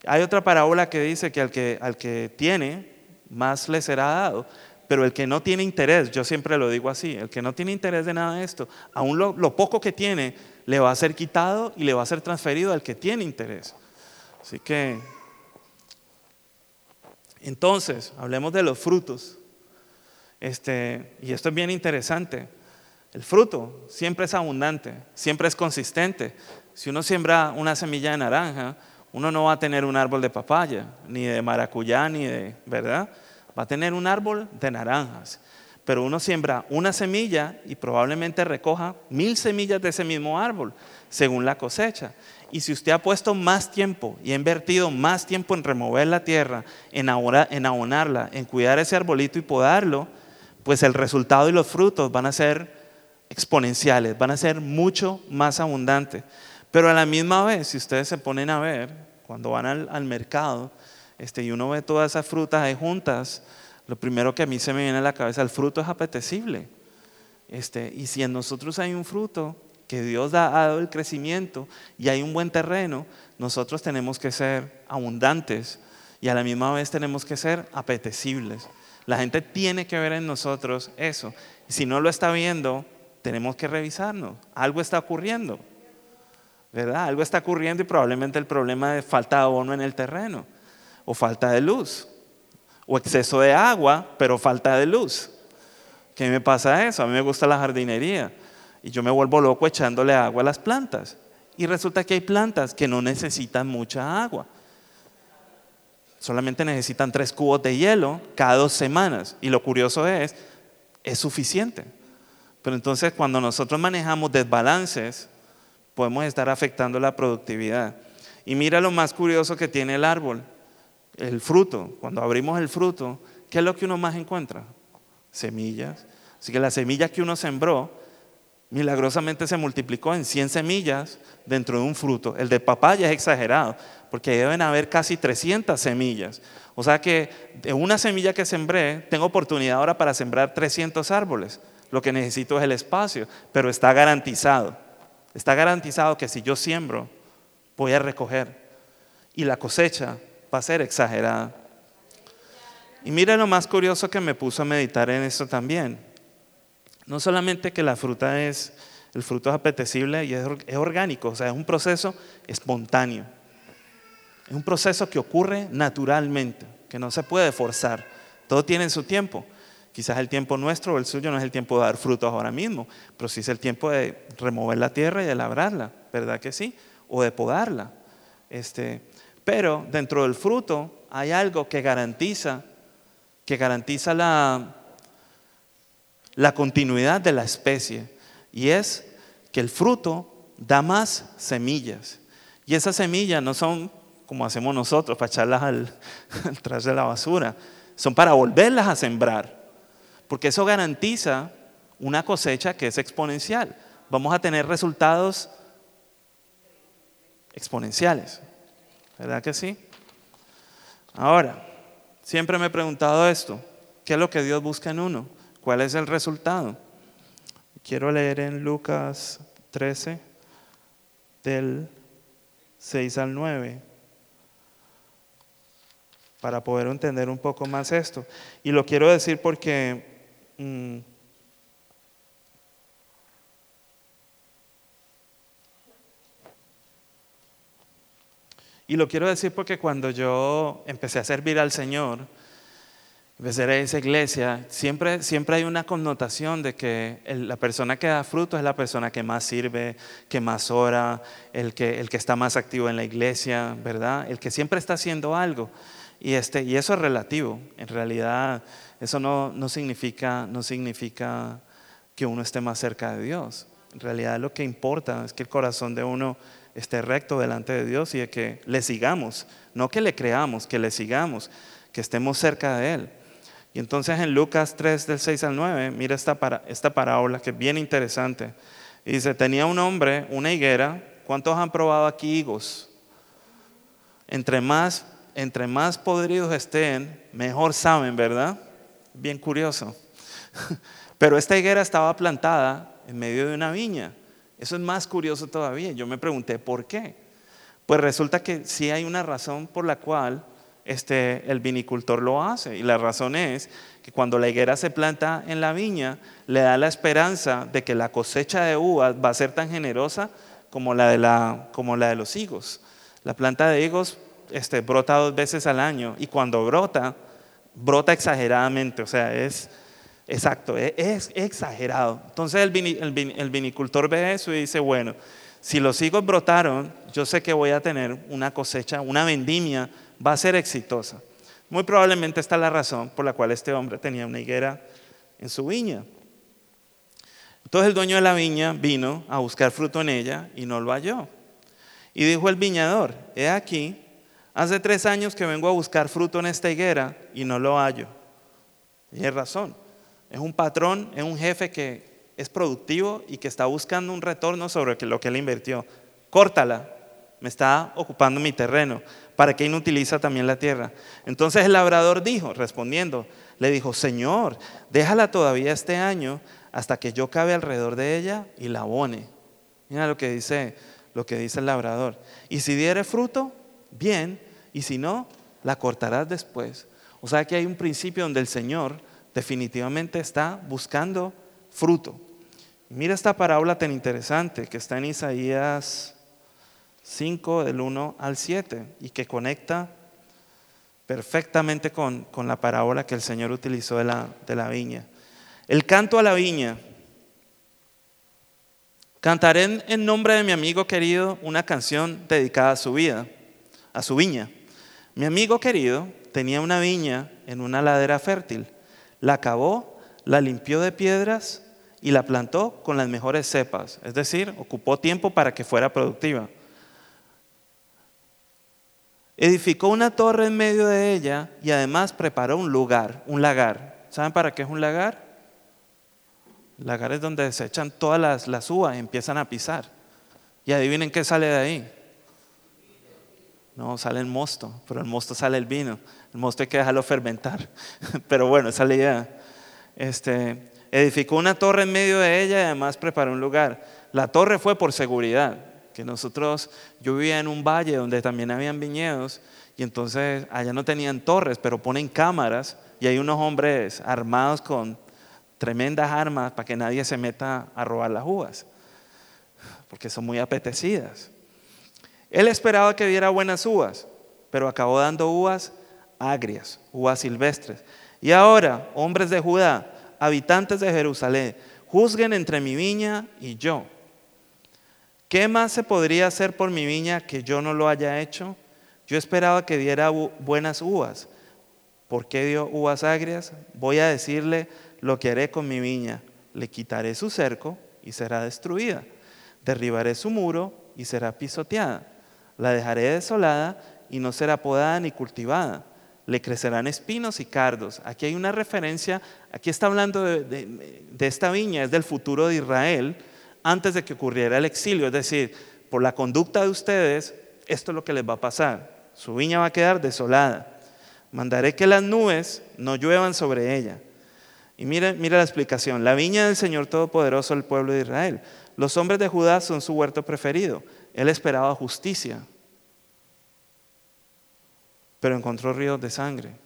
Hay otra parábola que dice que al que, al que tiene, más le será dado. Pero el que no tiene interés, yo siempre lo digo así, el que no tiene interés de nada de esto, aún lo, poco que tiene le va a ser quitado y le va a ser transferido al que tiene interés. Así que, entonces, hablemos de los frutos. Este, y esto es bien interesante. El fruto siempre es abundante, siempre es consistente. Si uno siembra una semilla de naranja, uno no va a tener un árbol de papaya, ni de maracuyá, ni de, ¿verdad? Va a tener un árbol de naranjas. Pero uno siembra una semilla y probablemente recoja mil semillas de ese mismo árbol, según la cosecha. Y si usted ha puesto más tiempo y ha invertido más tiempo en remover la tierra, en, en abonarla, en cuidar ese arbolito y podarlo, pues el resultado y los frutos van a ser exponenciales, van a ser mucho más abundantes. Pero a la misma vez, si ustedes se ponen a ver, cuando van al mercado, este, y uno ve todas esas frutas ahí juntas, lo primero que a mí se me viene a la cabeza, el fruto es apetecible. Este, y si en nosotros hay un fruto, que Dios ha dado el crecimiento y hay un buen terreno, nosotros tenemos que ser abundantes y a la misma vez tenemos que ser apetecibles. La gente tiene que ver en nosotros eso. Si no lo está viendo, tenemos que revisarnos. Algo está ocurriendo. ¿Verdad? Algo está ocurriendo y probablemente el problema de falta de abono en el terreno o falta de luz, o exceso de agua, pero falta de luz. ¿Qué me pasa eso? A mí me gusta la jardinería y yo me vuelvo loco echándole agua a las plantas. Y resulta que hay plantas que no necesitan mucha agua. Solamente necesitan tres cubos de hielo cada dos semanas. Y lo curioso es, es suficiente. Pero entonces cuando nosotros manejamos desbalances, podemos estar afectando la productividad. Y mira lo más curioso que tiene el árbol el fruto, cuando abrimos el fruto, ¿qué es lo que uno más encuentra? Semillas. Así que la semilla que uno sembró, milagrosamente se multiplicó en 100 semillas dentro de un fruto. El de papaya es exagerado, porque deben haber casi 300 semillas. O sea que de una semilla que sembré, tengo oportunidad ahora para sembrar 300 árboles. Lo que necesito es el espacio, pero está garantizado. Está garantizado que si yo siembro, voy a recoger. Y la cosecha va a ser exagerada. Y mira lo más curioso que me puso a meditar en esto también. No solamente que la fruta es, el fruto es apetecible y es, orgánico, o sea, es un proceso espontáneo. Es un proceso que ocurre naturalmente, que no se puede forzar. Todo tiene su tiempo. Quizás el tiempo nuestro o el suyo no es el tiempo de dar frutos ahora mismo, pero sí es el tiempo de remover la tierra y de labrarla, ¿verdad que sí? O de podarla. Este, pero dentro del fruto hay algo que garantiza, que garantiza la, continuidad de la especie, y es que el fruto da más semillas. Y esas semillas no son como hacemos nosotros para echarlas al, al de la basura, son para volverlas a sembrar porque eso garantiza una cosecha que es exponencial. Vamos a tener resultados exponenciales. ¿Verdad que sí? Ahora, siempre me he preguntado esto. ¿Qué es lo que Dios busca en uno? ¿Cuál es el resultado? Quiero leer en Lucas 13, del 6 al 9, para poder entender un poco más esto. Y lo quiero decir porque Mm. Y lo quiero decir porque cuando yo empecé a servir al Señor, empecé a esa iglesia, siempre, siempre hay una connotación de que la persona que da fruto es la persona que más sirve, que más ora, el que, el que está más activo en la iglesia, ¿verdad? El que siempre está haciendo algo. Y, este, y eso es relativo. En realidad, eso no, no, significa, no significa que uno esté más cerca de Dios. En realidad lo que importa es que el corazón de uno esté recto delante de Dios y de que le sigamos, no que le creamos, que le sigamos, que estemos cerca de Él. Y entonces en Lucas 3 del 6 al 9, mira esta, esta parábola que es bien interesante. Y dice, tenía un hombre una higuera, ¿cuántos han probado aquí higos? Entre más, entre más podridos estén, mejor saben, ¿verdad? bien curioso. Pero esta higuera estaba plantada en medio de una viña. Eso es más curioso todavía. Yo me pregunté, ¿por qué? Pues resulta que sí hay una razón por la cual este, el vinicultor lo hace. Y la razón es que cuando la higuera se planta en la viña, le da la esperanza de que la cosecha de uvas va a ser tan generosa como la de, la, como la de los higos. La planta de higos este, brota dos veces al año y cuando brota, brota exageradamente, o sea, es exacto, e-, es, exagerado. Entonces el, vinicultor ve eso y dice, bueno, si los higos brotaron, yo sé que voy a tener una cosecha, una vendimia, va a ser exitosa. Muy probablemente esta es la razón por la cual este hombre tenía una higuera en su viña. Entonces el dueño de la viña vino a buscar fruto en ella y no lo halló. Y dijo el viñador, he aquí, Hace tres años que vengo a buscar fruto en esta higuera y no lo hallo. Y es razón. Es un patrón, es un jefe que es productivo y que está buscando un retorno sobre lo que él invirtió. Córtala, me está ocupando mi terreno. ¿Para qué inutiliza también la tierra? Entonces el labrador dijo, respondiendo, le dijo, Señor, déjala todavía este año hasta que yo cabe alrededor de ella y la abone. Mira lo que dice, lo que dice el labrador. Y si diere fruto, bien, y si no, la cortarás después. O sea que hay un principio donde el Señor definitivamente está buscando fruto. mira esta parábola tan interesante que está en Isaías 5, del 1 al 7, y que conecta perfectamente con, con la parábola que el Señor utilizó de la, de la viña. El canto a la viña. Cantaré en nombre de mi amigo querido una canción dedicada a su vida, a su viña. Mi amigo querido tenía una viña en una ladera fértil. La cavó, la limpió de piedras y la plantó con las mejores cepas. Es decir, ocupó tiempo para que fuera productiva. Edificó una torre en medio de ella y además preparó un lugar, un lagar. ¿Saben para qué es un lagar? lagar es donde se echan todas las, las uvas y empiezan a pisar. Y adivinen qué sale de ahí. No, sale el mosto, pero el mosto sale el vino. El mosto hay que dejarlo fermentar. Pero bueno, esa es la Este, edificó una torre en medio de ella y además preparó un lugar. La torre fue por seguridad, que nosotros, yo vivía en un valle donde también habían viñedos y entonces allá no tenían torres, pero ponen cámaras y hay unos hombres armados con tremendas armas para que nadie se meta a robar las uvas. porque son muy apetecidas. Él esperaba que diera buenas uvas, pero acabó dando uvas agrias, uvas silvestres. Y ahora, hombres de Judá, habitantes de Jerusalén, juzguen entre mi viña y yo. ¿Qué más se podría hacer por mi viña que yo no lo haya hecho? Yo esperaba que diera buenas uvas. ¿Por qué dio uvas agrias? Voy a decirle lo que haré con mi viña. Le quitaré su cerco y será destruida. Derribaré su muro y será pisoteada. La dejaré desolada y no será podada ni cultivada. Le crecerán espinos y cardos. Aquí hay una referencia, aquí está hablando de, esta viña, es del futuro de Israel antes de que ocurriera el exilio. Es decir, por la conducta de ustedes, esto es lo que les va a pasar. Su viña va a quedar desolada. Mandaré que las nubes no lluevan sobre ella. Y mire, mire la explicación. La viña del Señor Todopoderoso, el pueblo de Israel. Los hombres de Judá son su huerto preferido. Él esperaba justicia, pero encontró ríos de sangre.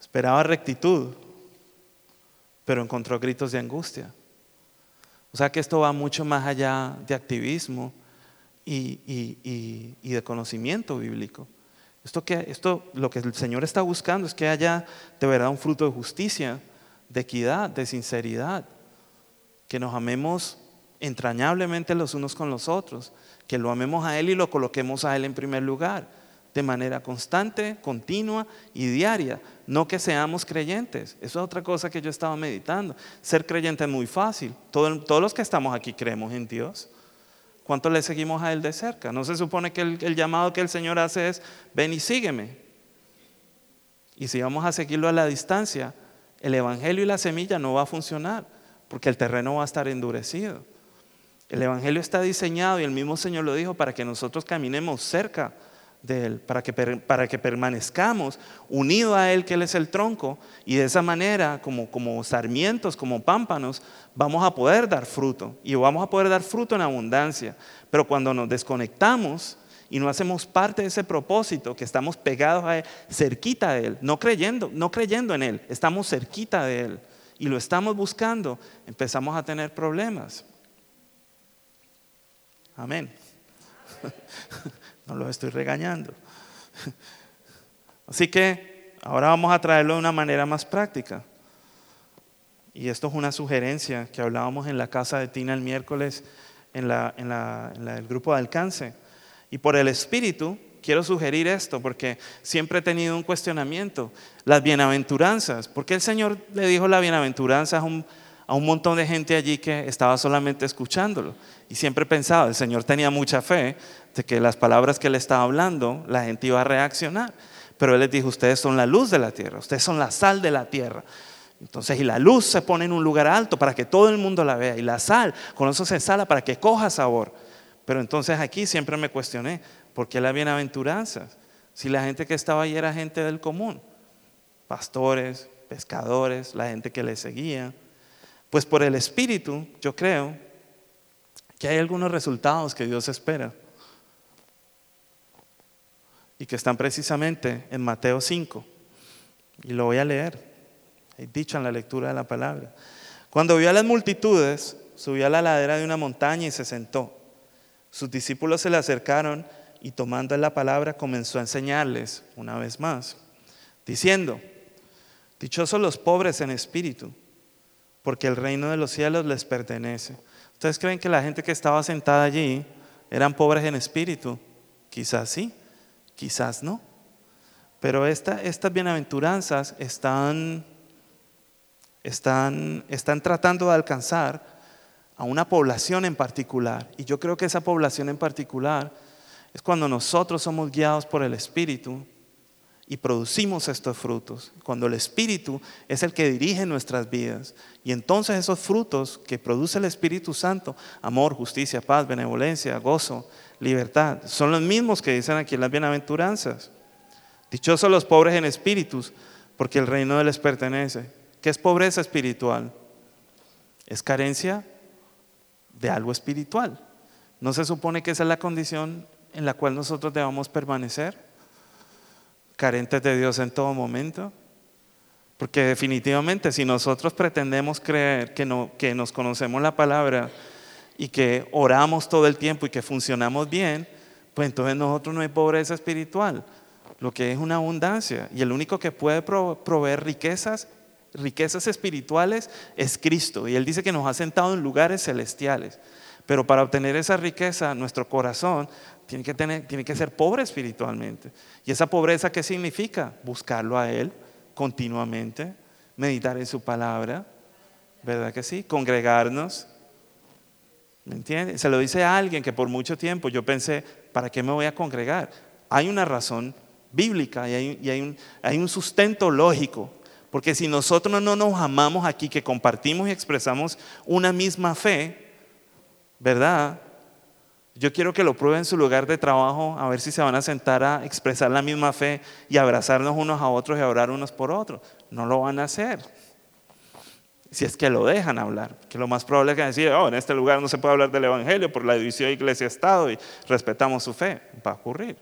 Esperaba rectitud, pero encontró gritos de angustia. O sea que esto va mucho más allá de activismo y, de conocimiento bíblico. Esto, que, esto lo que el Señor está buscando es que haya de verdad un fruto de justicia, de equidad, de sinceridad, que nos amemos entrañablemente los unos con los otros, que lo amemos a Él y lo coloquemos a Él en primer lugar, de manera constante, continua y diaria. No que seamos creyentes. Eso es otra cosa que yo estaba meditando. Ser creyente es muy fácil. todos los que estamos aquí creemos en Dios. ¿Cuánto le seguimos a Él de cerca? No se supone que el, el llamado que el Señor hace es, ven y sígueme. Y si vamos a seguirlo a la distancia, el Evangelio y la semilla no va a funcionar, porque el terreno va a estar endurecido. El Evangelio está diseñado, y el mismo Señor lo dijo, para que nosotros caminemos cerca de Él, para que, para que permanezcamos unidos a Él, que Él es el tronco, y de esa manera, como, como sarmientos, como pámpanos, vamos a poder dar fruto, y vamos a poder dar fruto en abundancia. Pero cuando nos desconectamos y no hacemos parte de ese propósito, que estamos pegados a Él, cerquita de Él, no creyendo, no creyendo en Él, estamos cerquita de Él, y lo estamos buscando, empezamos a tener problemas. Amén. No los estoy regañando. Así que ahora vamos a traerlo de una manera más práctica. Y esto es una sugerencia que hablábamos en la casa de Tina el miércoles en, el grupo de alcance. Y por el Espíritu quiero sugerir esto porque siempre he tenido un cuestionamiento. Las bienaventuranzas. ¿Por qué el Señor le dijo la bienaventuranza a un, a un montón de gente allí que estaba solamente escuchándolo. Y siempre pensaba, el Señor tenía mucha fe de que las palabras que él estaba hablando, la gente iba a reaccionar. Pero él les dijo, ustedes son la luz de la tierra, ustedes son la sal de la tierra. Entonces, y la luz se pone en un lugar alto para que todo el mundo la vea. Y la sal, con eso se sala para que coja sabor. Pero entonces aquí siempre me cuestioné, ¿por qué la bienaventuranza? Si la gente que estaba ahí era gente del común, pastores, pescadores, la gente que le seguía. Pues por el Espíritu, yo creo que hay algunos resultados que Dios espera y que están precisamente en Mateo 5. Y lo voy a leer. He dicho en la lectura de la palabra. Cuando vio a las multitudes, subió a la ladera de una montaña y se sentó. Sus discípulos se le acercaron y tomando la palabra comenzó a enseñarles una vez más, diciendo, dichosos los pobres en espíritu porque el reino de los cielos les pertenece. ¿Ustedes creen que la gente que estaba sentada allí eran pobres en espíritu? Quizás sí, quizás no. Pero estas bienaventuranzas están, están, están tratando de alcanzar a una población en particular. Y yo creo que esa población en particular es cuando nosotros somos guiados por el Espíritu y producimos estos frutos, cuando el Espíritu es el que dirige nuestras vidas. Y entonces esos frutos que produce el Espíritu Santo, amor, justicia, paz, benevolencia, gozo, libertad, son los mismos que dicen aquí en las bienaventuranzas. Dichosos los pobres en espíritus, porque el reino les pertenece. ¿Qué es pobreza espiritual? Es carencia de algo espiritual. ¿No se supone que esa es la condición en la cual nosotros debamos permanecer? carentes de Dios en todo momento? Porque definitivamente si nosotros pretendemos creer que, no, que nos conocemos la palabra y que oramos todo el tiempo y que funcionamos bien, pues entonces nosotros no hay pobreza espiritual, lo que es una abundancia. Y el único que puede proveer riquezas, riquezas espirituales, es Cristo. Y Él dice que nos ha sentado en lugares celestiales. Pero para obtener esa riqueza, nuestro corazón tiene que, tener, tiene que ser pobre espiritualmente. ¿Y esa pobreza qué significa? Buscarlo a Él continuamente, meditar en su palabra, ¿verdad que sí? Congregarnos. ¿Me? Se lo dice a alguien que por mucho tiempo yo pensé, ¿para qué me voy a congregar? Hay una razón bíblica y hay un sustento lógico. Porque si nosotros no nos amamos aquí, que compartimos y expresamos una misma fe, ¿verdad? Yo quiero que lo prueben en su lugar de trabajo, a ver si se van a sentar a expresar la misma fe y abrazarnos unos a otros y orar unos por otros. No lo van a hacer. Si es que lo dejan hablar, que lo más probable es que decir, oh, en este lugar no se puede hablar del Evangelio por la división iglesia-estado y respetamos su fe. Va a ocurrir,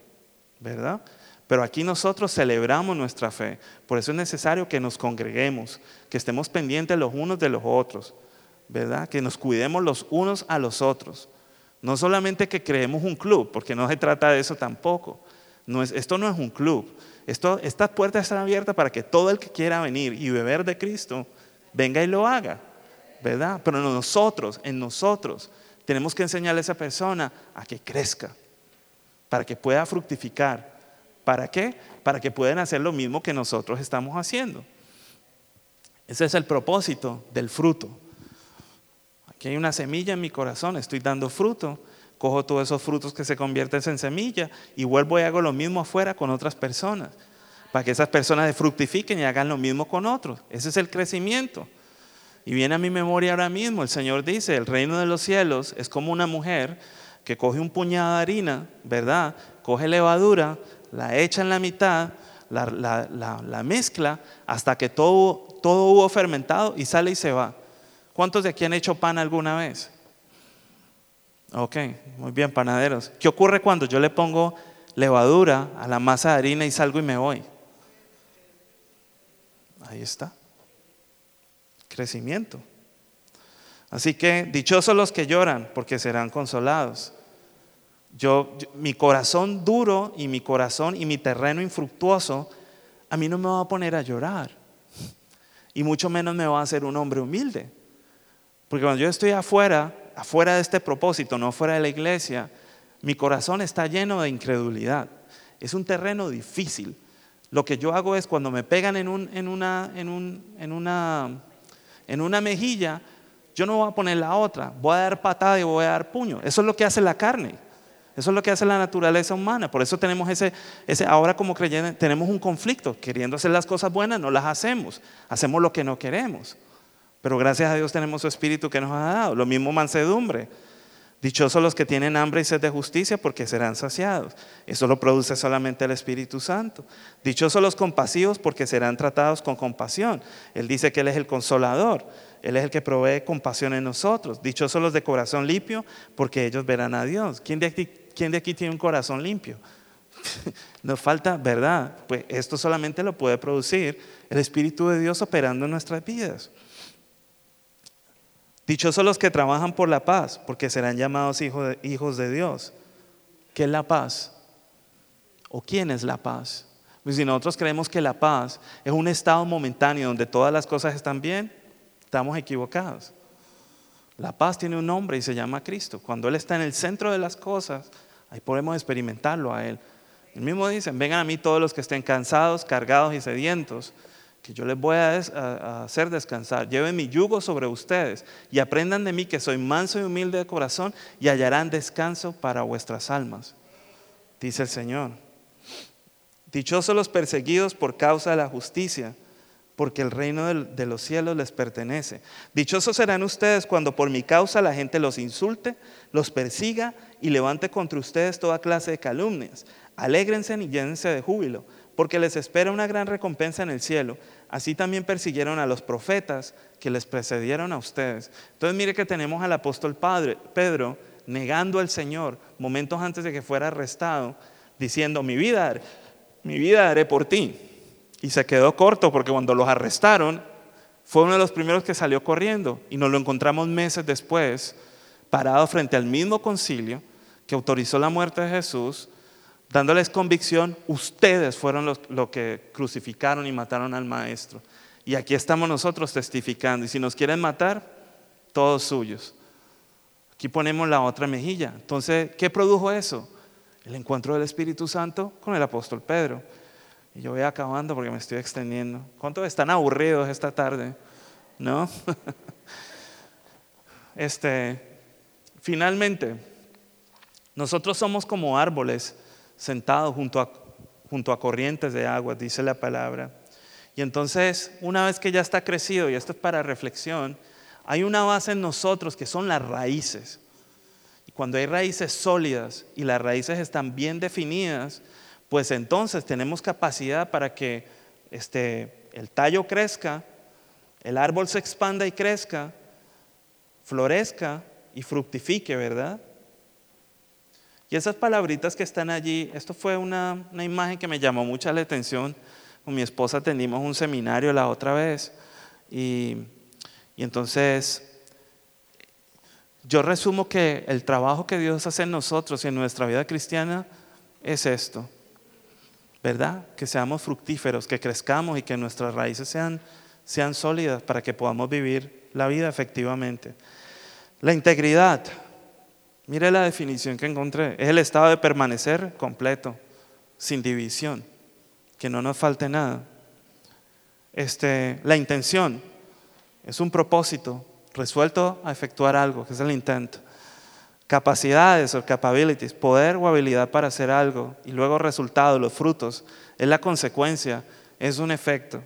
¿verdad? Pero aquí nosotros celebramos nuestra fe. Por eso es necesario que nos congreguemos, que estemos pendientes los unos de los otros, ¿verdad? Que nos cuidemos los unos a los otros. No solamente que creemos un club, porque no se trata de eso tampoco. Esto no es un club. Estas puertas están abiertas para que todo el que quiera venir y beber de Cristo venga y lo haga, ¿verdad? Pero nosotros, en nosotros, tenemos que enseñarle a esa persona a que crezca, para que pueda fructificar. ¿Para qué? Para que puedan hacer lo mismo que nosotros estamos haciendo. Ese es el propósito del fruto. Aquí hay una semilla en mi corazón, estoy dando fruto, cojo todos esos frutos que se convierten en semilla y vuelvo y hago lo mismo afuera con otras personas, para que esas personas fructifiquen y hagan lo mismo con otros. Ese es el crecimiento. Y viene a mi memoria ahora mismo, el Señor dice, el reino de los cielos es como una mujer que coge un puñado de harina, ¿verdad? Coge levadura, la echa en la mitad, la, mezcla hasta que todo, todo hubo fermentado y sale y se va. ¿Cuántos de aquí han hecho pan alguna vez? Ok, muy bien, panaderos. ¿Qué ocurre cuando yo le pongo levadura a la masa de harina y salgo y me voy? Ahí está. Crecimiento. Así que dichosos los que lloran, porque serán consolados. Yo, mi corazón duro y mi corazón y mi terreno infructuoso, a mí no me va a poner a llorar. Y mucho menos me va a hacer un hombre humilde. Porque cuando yo estoy afuera, afuera de este propósito, no fuera de la iglesia, mi corazón está lleno de incredulidad. Es un terreno difícil. Lo que yo hago es cuando me pegan en, una, en, una, en una mejilla, yo no voy a poner la otra, voy a dar patada y voy a dar puño. Eso es lo que hace la carne. Eso es lo que hace la naturaleza humana. Por eso tenemos ese, ese ahora como creyentes, tenemos un conflicto. Queriendo hacer las cosas buenas, no las hacemos. Hacemos lo que no queremos. Pero gracias a Dios tenemos su espíritu que nos ha dado. Lo mismo mansedumbre. Dichosos los que tienen hambre y sed de justicia porque serán saciados. Eso lo produce solamente el Espíritu Santo. Dichosos los compasivos porque serán tratados con compasión. Él dice que Él es el consolador. Él es el que provee compasión en nosotros. Dichosos los de corazón limpio porque ellos verán a Dios. ¿Quién de aquí, quién de aquí tiene un corazón limpio? Nos falta, ¿verdad? Pues esto solamente lo puede producir el Espíritu de Dios operando en nuestras vidas. Dichosos los que trabajan por la paz, porque serán llamados hijos de, Dios. ¿Qué es la paz? ¿O quién es la paz? Pues si nosotros creemos que la paz es un estado momentáneo donde todas las cosas están bien, estamos equivocados. La paz tiene un nombre y se llama Cristo. Cuando Él está en el centro de las cosas, ahí podemos experimentarlo a Él. El mismo dice, vengan a mí todos los que estén cansados, cargados y sedientos, que yo les voy a, hacer descansar. Lleven mi yugo sobre ustedes y aprendan de mí que soy manso y humilde de corazón y hallarán descanso para vuestras almas, dice el Señor. Dichosos los perseguidos por causa de la justicia, porque el reino de los cielos les pertenece. Dichosos serán ustedes cuando por mi causa la gente los insulte, los persiga y levante contra ustedes toda clase de calumnias. Alégrense y llénense de júbilo porque les espera una gran recompensa en el cielo. Así también persiguieron a los profetas que les precedieron a ustedes. Entonces mire que tenemos al apóstol Padre, Pedro negando al Señor momentos antes de que fuera arrestado, diciendo, mi vida, mi vida haré por ti. Y se quedó corto porque cuando los arrestaron, fue uno de los primeros que salió corriendo y nos lo encontramos meses después parado frente al mismo concilio que autorizó la muerte de Jesús, dándoles convicción, ustedes fueron los, que crucificaron y mataron al maestro. Y aquí estamos nosotros testificando. Y si nos quieren matar, todos suyos. Aquí ponemos la otra mejilla. Entonces, ¿qué produjo eso? El encuentro del Espíritu Santo con el apóstol Pedro. Y yo voy acabando porque me estoy extendiendo. ¿Cuántos están aburridos esta tarde? ¿No? este, finalmente, nosotros somos como árboles sentados junto a, junto a corrientes de agua, dice la palabra. Y entonces, una vez que ya está crecido, y esto es para reflexión, hay una base en nosotros que son las raíces. Y cuando hay raíces sólidas y las raíces están bien definidas, pues entonces tenemos capacidad para que este, el tallo crezca, el árbol se expanda y crezca, florezca y fructifique, ¿verdad? Y esas palabritas que están allí, esto fue una, una imagen que me llamó mucha la atención. Con mi esposa atendimos un seminario la otra vez y, y entonces yo resumo que el trabajo que Dios hace en nosotros y en nuestra vida cristiana es esto. ¿verdad? Que seamos fructíferos, que crezcamos y que nuestras raíces sean, sean sólidas para que podamos vivir la vida efectivamente. La integridad, mire la definición que encontré, es el estado de permanecer completo, sin división, que no nos falte nada. Este, la intención es un propósito resuelto a efectuar algo, que es el intento capacidades o capabilities, poder o habilidad para hacer algo y luego resultado, los frutos, es la consecuencia, es un efecto.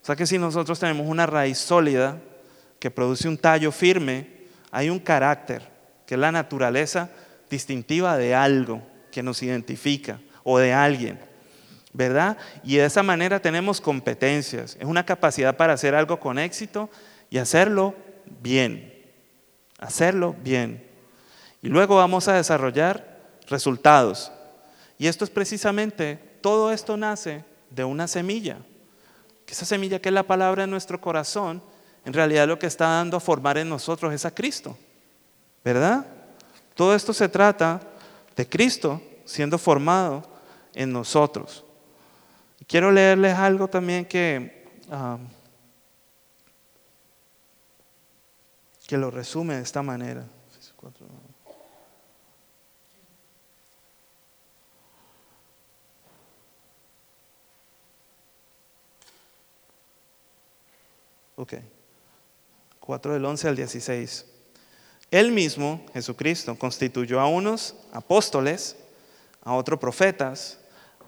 O sea que si nosotros tenemos una raíz sólida que produce un tallo firme, hay un carácter, que es la naturaleza distintiva de algo que nos identifica o de alguien, ¿verdad? Y de esa manera tenemos competencias, es una capacidad para hacer algo con éxito y hacerlo bien, hacerlo bien. Y luego vamos a desarrollar resultados. Y esto es precisamente, todo esto nace de una semilla. Que esa semilla que es la palabra en nuestro corazón, en realidad lo que está dando a formar en nosotros es a Cristo. ¿Verdad? Todo esto se trata de Cristo siendo formado en nosotros. quiero leerles algo también que, ah, que lo resume de esta manera. Ok. 4 del 11 al 16. Él mismo, Jesucristo, constituyó a unos apóstoles, a otros profetas,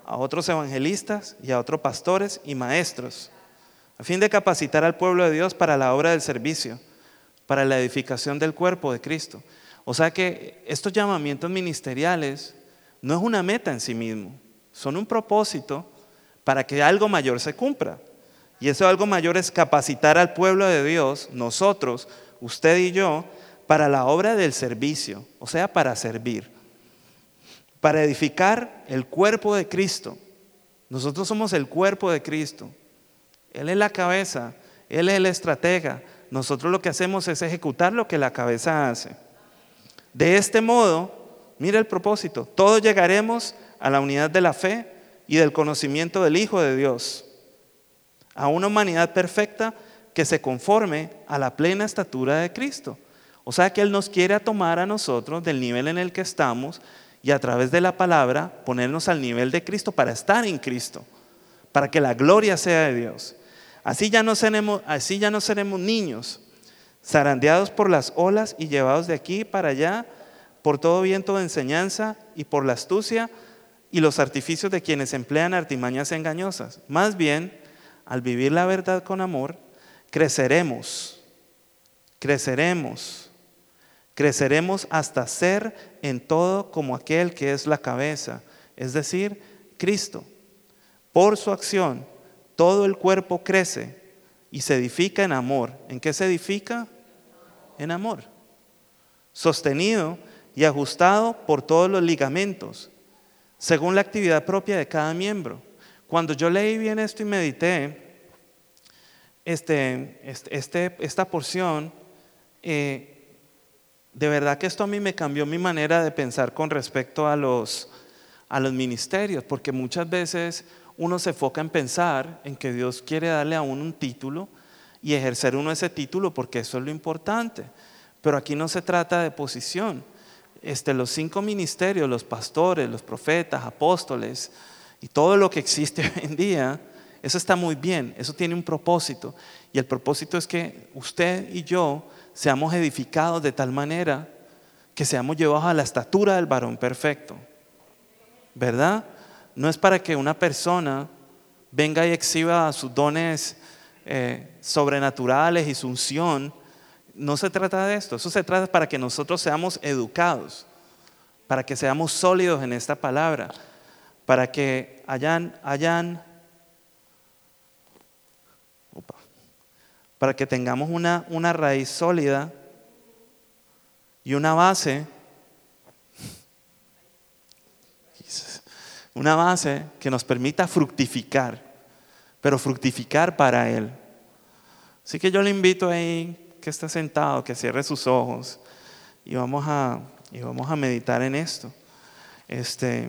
a otros evangelistas y a otros pastores y maestros, a fin de capacitar al pueblo de Dios para la obra del servicio, para la edificación del cuerpo de Cristo. O sea que estos llamamientos ministeriales no es una meta en sí mismo, son un propósito para que algo mayor se cumpla. Y eso algo mayor es capacitar al pueblo de Dios, nosotros, usted y yo, para la obra del servicio, o sea, para servir, para edificar el cuerpo de Cristo. Nosotros somos el cuerpo de Cristo. Él es la cabeza, Él es el estratega. Nosotros lo que hacemos es ejecutar lo que la cabeza hace. De este modo, mira el propósito, todos llegaremos a la unidad de la fe y del conocimiento del Hijo de Dios a una humanidad perfecta que se conforme a la plena estatura de Cristo. O sea que Él nos quiere tomar a nosotros del nivel en el que estamos y a través de la palabra ponernos al nivel de Cristo para estar en Cristo, para que la gloria sea de Dios. Así ya no seremos, así ya no seremos niños, zarandeados por las olas y llevados de aquí para allá por todo viento de enseñanza y por la astucia y los artificios de quienes emplean artimañas engañosas. Más bien, al vivir la verdad con amor, creceremos, creceremos, creceremos hasta ser en todo como aquel que es la cabeza, es decir, Cristo. Por su acción, todo el cuerpo crece y se edifica en amor. ¿En qué se edifica? En amor. Sostenido y ajustado por todos los ligamentos, según la actividad propia de cada miembro. Cuando yo leí bien esto y medité, este, este, este esta porción, eh, de verdad que esto a mí me cambió mi manera de pensar con respecto a los, a los ministerios, porque muchas veces uno se enfoca en pensar en que Dios quiere darle a uno un título y ejercer uno ese título porque eso es lo importante. Pero aquí no se trata de posición. Este, los cinco ministerios, los pastores, los profetas, apóstoles y todo lo que existe hoy en día, eso está muy bien, eso tiene un propósito. Y el propósito es que usted y yo seamos edificados de tal manera que seamos llevados a la estatura del varón perfecto. ¿Verdad? No es para que una persona venga y exhiba sus dones eh, sobrenaturales y su unción. No se trata de esto, eso se trata para que nosotros seamos educados, para que seamos sólidos en esta palabra, para que hayan, hayan para que tengamos una, una raíz sólida y una base, una base que nos permita fructificar pero fructificar para Él. Así que yo le invito ahí que esté sentado, que cierre sus ojos y vamos a, y vamos a meditar en esto. Este,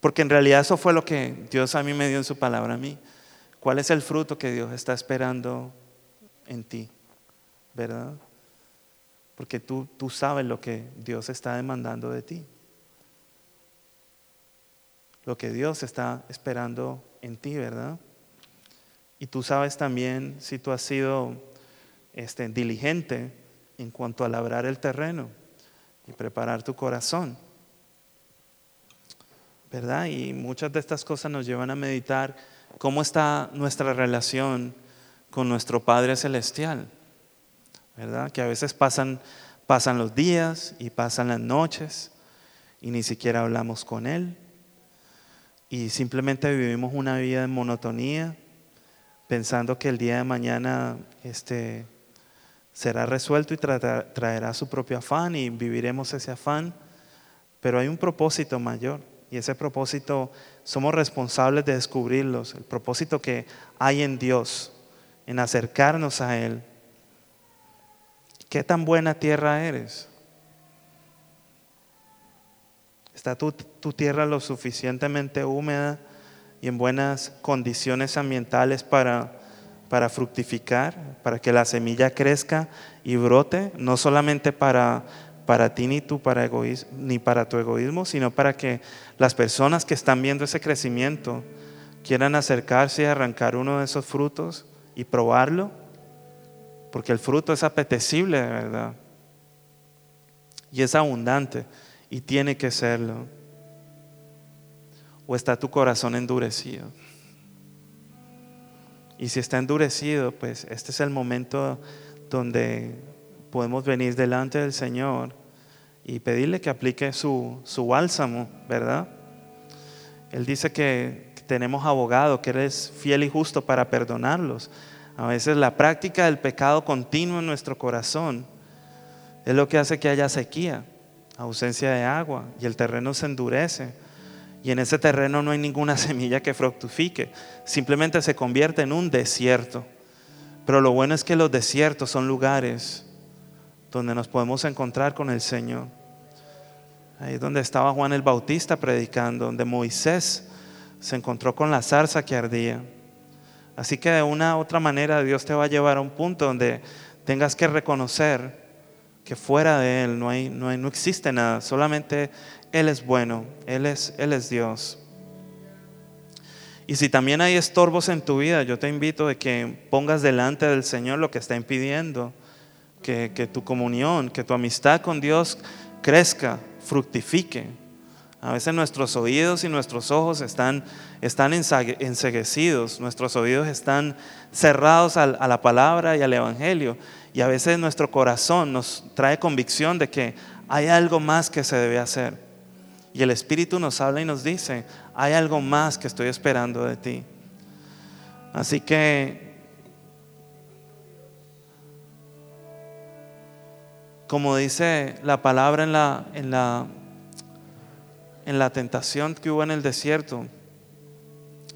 porque en realidad eso fue lo que Dios a mí me dio en su palabra a mí. ¿Cuál es el fruto que Dios está esperando en ti? ¿Verdad? Porque tú, tú sabes lo que Dios está demandando de ti. Lo que Dios está esperando en ti, ¿verdad? Y tú sabes también si tú has sido este, diligente en cuanto a labrar el terreno y preparar tu corazón. ¿Verdad? Y muchas de estas cosas nos llevan a meditar cómo está nuestra relación con nuestro Padre Celestial. ¿Verdad? Que a veces pasan, pasan los días y pasan las noches y ni siquiera hablamos con Él. Y simplemente vivimos una vida en monotonía pensando que el día de mañana este, será resuelto y traerá su propio afán y viviremos ese afán, pero hay un propósito mayor y ese propósito somos responsables de descubrirlos, el propósito que hay en Dios, en acercarnos a Él. ¿Qué tan buena tierra eres? ¿Está tu, tu tierra lo suficientemente húmeda? y en buenas condiciones ambientales para, para fructificar, para que la semilla crezca y brote, no solamente para, para ti ni, tú, para ni para tu egoísmo, sino para que las personas que están viendo ese crecimiento quieran acercarse y arrancar uno de esos frutos y probarlo, porque el fruto es apetecible de verdad y es abundante y tiene que serlo o está tu corazón endurecido? Y si está endurecido, pues este es el momento donde podemos venir delante del Señor y pedirle que aplique su, su bálsamo, ¿verdad? Él dice que tenemos abogado, que Él es fiel y justo para perdonarlos. A veces la práctica del pecado continuo en nuestro corazón es lo que hace que haya sequía, ausencia de agua y el terreno se endurece y en ese terreno no hay ninguna semilla que fructifique, simplemente se convierte en un desierto. Pero lo bueno es que los desiertos son lugares donde nos podemos encontrar con el Señor. Ahí es donde estaba Juan el Bautista predicando, donde Moisés se encontró con la zarza que ardía. Así que de una u otra manera Dios te va a llevar a un punto donde tengas que reconocer que fuera de Él no, hay, no, hay, no existe nada, solamente él es bueno, Él es, Él es Dios. Y si también hay estorbos en tu vida, yo te invito a que pongas delante del Señor lo que está impidiendo que, tu comunión, que tu amistad con Dios crezca, fructifique. A veces nuestros oídos y nuestros ojos están, están enseguecidos, nuestros oídos están cerrados a la palabra y al Evangelio. Y a veces nuestro corazón nos trae convicción de que hay algo más que se debe hacer. Y el Espíritu nos habla y nos dice, hay algo más que estoy esperando de ti. Así que, como dice la palabra en la, en la, en la tentación que hubo en el desierto,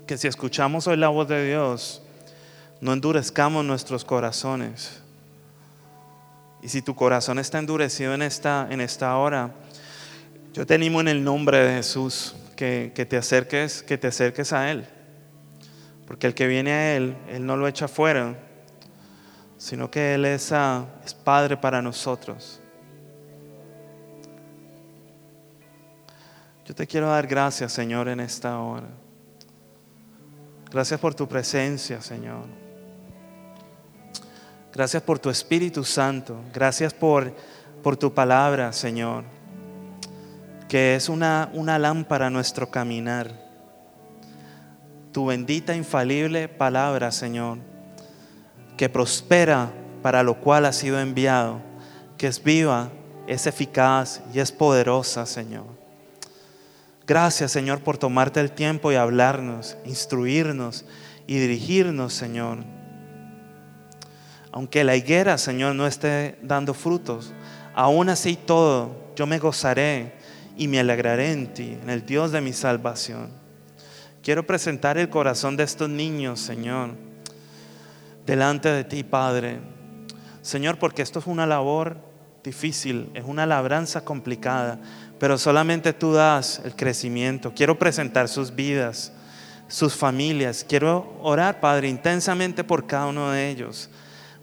que si escuchamos hoy la voz de Dios, no endurezcamos nuestros corazones. Y si tu corazón está endurecido en esta, en esta hora, yo te animo en el nombre de Jesús que, te acerques, que te acerques a Él. Porque el que viene a Él, Él no lo echa fuera, sino que Él es, ah, es Padre para nosotros. Yo te quiero dar gracias, Señor, en esta hora. Gracias por tu presencia, Señor. Gracias por tu Espíritu Santo. Gracias por, por tu palabra, Señor, que es una, una lámpara a nuestro caminar. Tu bendita, infalible palabra, Señor, que prospera para lo cual ha sido enviado, que es viva, es eficaz y es poderosa, Señor. Gracias, Señor, por tomarte el tiempo y hablarnos, instruirnos y dirigirnos, Señor. Aunque la higuera, Señor, no esté dando frutos, aún así todo, yo me gozaré y me alegraré en ti, en el Dios de mi salvación. Quiero presentar el corazón de estos niños, Señor, delante de ti, Padre. Señor, porque esto es una labor difícil, es una labranza complicada pero solamente tú das el crecimiento. Quiero presentar sus vidas, sus familias. Quiero orar, Padre, intensamente por cada uno de ellos,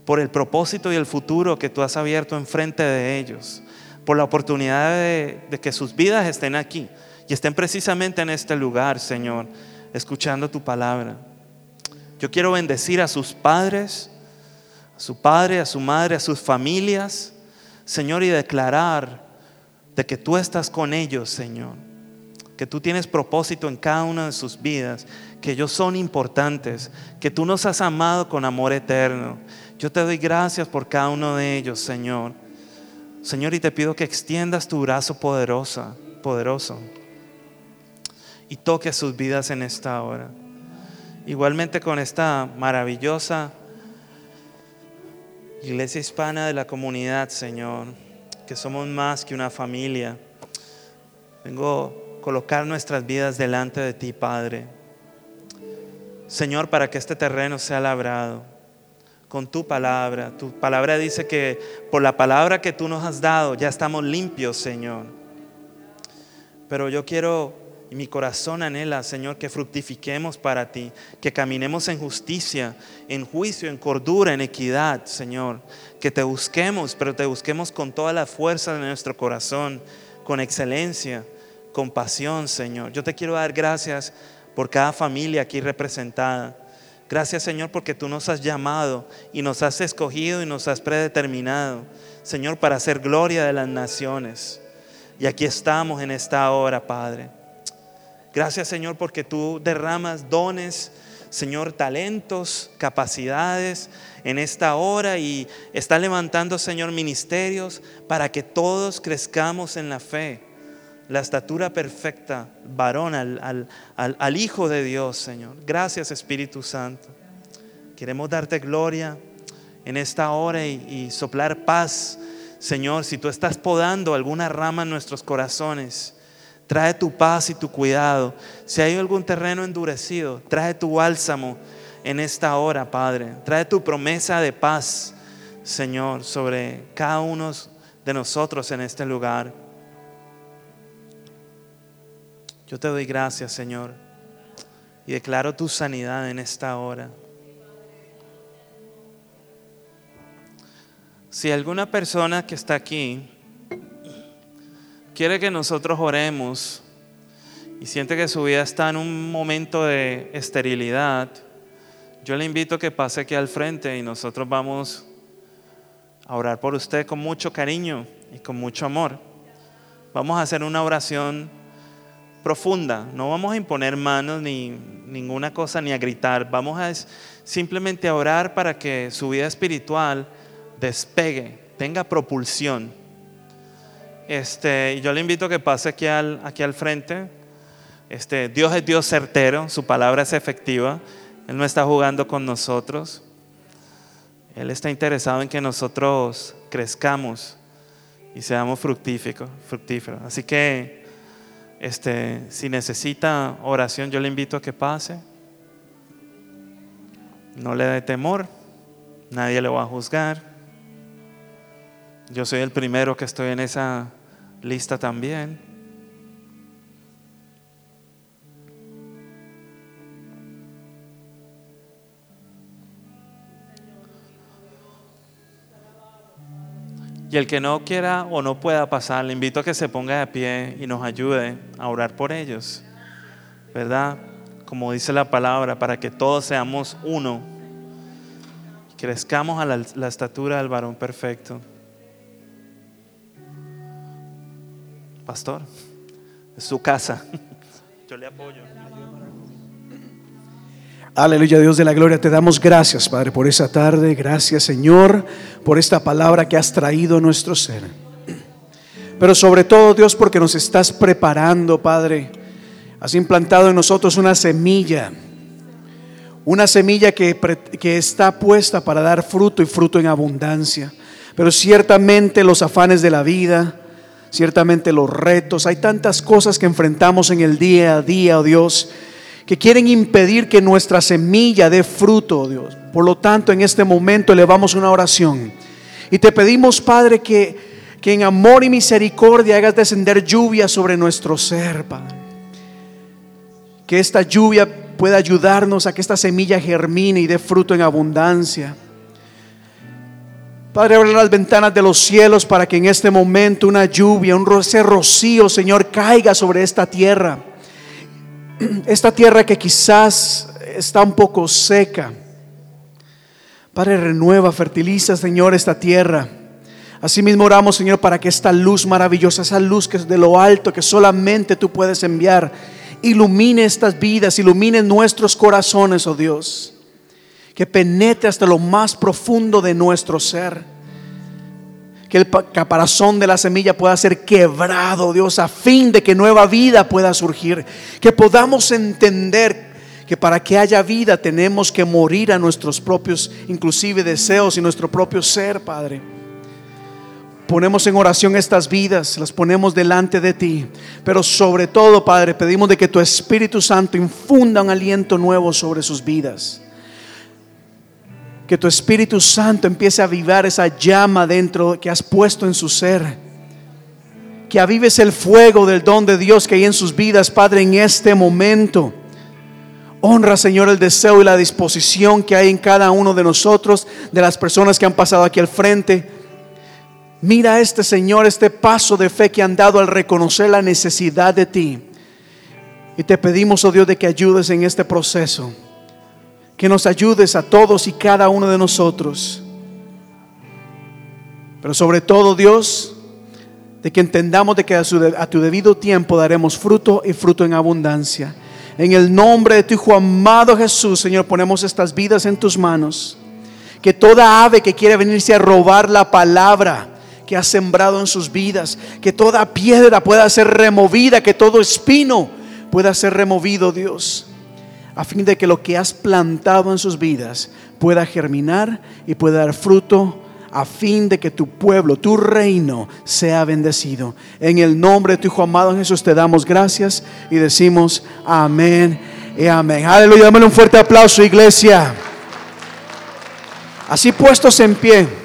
por el propósito y el futuro que tú has abierto enfrente de ellos, por la oportunidad de, que sus vidas estén aquí y estén precisamente en este lugar, Señor, escuchando tu palabra. Yo quiero bendecir a sus padres, a su padre, a su madre, a sus familias, Señor, y declarar de que tú estás con ellos, Señor. Que tú tienes propósito en cada una de sus vidas, que ellos son importantes, que tú nos has amado con amor eterno. Yo te doy gracias por cada uno de ellos, Señor. Señor, y te pido que extiendas tu brazo poderosa, poderoso y toque sus vidas en esta hora. Igualmente con esta maravillosa iglesia hispana de la comunidad, Señor que somos más que una familia. Vengo a colocar nuestras vidas delante de ti, Padre. Señor, para que este terreno sea labrado con tu palabra. Tu palabra dice que por la palabra que tú nos has dado ya estamos limpios, Señor. Pero yo quiero y mi corazón anhela, Señor, que fructifiquemos para ti, que caminemos en justicia, en juicio, en cordura, en equidad, Señor. Que te busquemos, pero te busquemos con toda la fuerza de nuestro corazón, con excelencia, con pasión, Señor. Yo te quiero dar gracias por cada familia aquí representada. Gracias, Señor, porque tú nos has llamado y nos has escogido y nos has predeterminado, Señor, para hacer gloria de las naciones. Y aquí estamos en esta hora, Padre. Gracias Señor porque tú derramas dones, Señor, talentos, capacidades en esta hora y está levantando, Señor, ministerios para que todos crezcamos en la fe, la estatura perfecta, varón, al, Hijo de Dios, Señor. Gracias Espíritu Santo. Queremos darte gloria en esta hora y soplar paz, Señor, si tú estás podando alguna rama en nuestros corazones Trae tu paz y tu cuidado. Si hay algún terreno endurecido, trae tu bálsamo en esta hora, Padre. Trae tu promesa de paz, Señor, sobre cada uno de nosotros en este lugar. Yo te doy gracias, Señor, y declaro tu sanidad en esta hora. Si alguna persona que está aquí quiere que nosotros oremos y siente que su vida está en un momento de esterilidad, yo le invito a que pase aquí al frente y nosotros vamos a orar por usted con mucho cariño y con mucho amor. Vamos a hacer una oración profunda, no vamos a imponer manos ni ninguna cosa ni a gritar, vamos a simplemente a orar para que su vida espiritual despegue, tenga propulsión este, yo le invito a que pase aquí al, frente. Este, Dios es Dios certero, su palabra es efectiva. Él no está jugando con nosotros. Él está interesado en que nosotros crezcamos y seamos fructíferos. fructíferos. Así que este, si necesita oración, yo le invito a que pase. No le dé temor, nadie le va a juzgar. Yo soy el primero que estoy en esa lista también. Y el que no quiera o no pueda pasar, le invito a que se ponga de pie y nos ayude a orar por ellos. ¿Verdad? Como dice la palabra, para que todos seamos uno. Crezcamos a la, la estatura del varón perfecto. Pastor, es su casa. Yo le apoyo. Aleluya, Dios de la gloria, te damos gracias, Padre, por esa tarde. Gracias, Señor, por esta palabra que has traído a nuestro ser. Pero sobre todo, Dios, porque nos estás preparando, Padre. Has implantado en nosotros una semilla. Una semilla que, que está puesta para dar fruto y fruto en abundancia. Pero ciertamente los afanes de la vida, ciertamente los retos, hay tantas cosas que enfrentamos en el día a día, oh Dios que quieren impedir que nuestra semilla dé fruto, oh Dios. Por lo tanto, en este momento elevamos una oración y te pedimos, Padre, que, que en amor y misericordia hagas descender lluvia sobre nuestro ser, Padre. Que esta lluvia pueda ayudarnos a que esta semilla germine y dé fruto en abundancia. Padre, abre las ventanas de los cielos para que en este momento una lluvia, un rocío, Señor, caiga sobre esta tierra esta tierra que quizás está un poco seca. Padre, renueva, fertiliza, Señor, esta tierra. Asimismo oramos, Señor, para que esta luz maravillosa, esa luz que es de lo alto, que solamente tú puedes enviar, ilumine estas vidas, ilumine nuestros corazones, oh Dios. Que penetre hasta lo más profundo de nuestro ser que el caparazón de la semilla pueda ser quebrado, Dios, a fin de que nueva vida pueda surgir. Que podamos entender que para que haya vida tenemos que morir a nuestros propios, inclusive deseos y nuestro propio ser, Padre. Ponemos en oración estas vidas, las ponemos delante de ti. Pero sobre todo, Padre, pedimos de que tu Espíritu Santo infunda un aliento nuevo sobre sus vidas que tu Espíritu Santo empiece a avivar esa llama dentro que has puesto en su ser. Que avives el fuego del don de Dios que hay en sus vidas, Padre, en este momento. Honra, Señor, el deseo y la disposición que hay en cada uno de nosotros, de las personas que han pasado aquí al frente. Mira este, Señor, este paso de fe que han dado al reconocer la necesidad de ti. Y te pedimos, oh Dios, de que ayudes en este proceso que nos ayudes a todos y cada uno de nosotros. Pero sobre todo, Dios, de que entendamos de que a, tu debido tiempo daremos fruto y fruto en abundancia. En el nombre de tu Hijo amado Jesús, Señor, ponemos estas vidas en tus manos. Que toda ave que quiere venirse a robar la palabra que has sembrado en sus vidas, que toda piedra pueda ser removida, que todo espino pueda ser removido, Dios a fin de que lo que has plantado en sus vidas pueda germinar y pueda dar fruto, a fin de que tu pueblo, tu reino sea bendecido. En el nombre de tu Hijo amado Jesús te damos gracias y decimos amén y amén. Aleluya, dame un fuerte aplauso, iglesia. Así puestos en pie.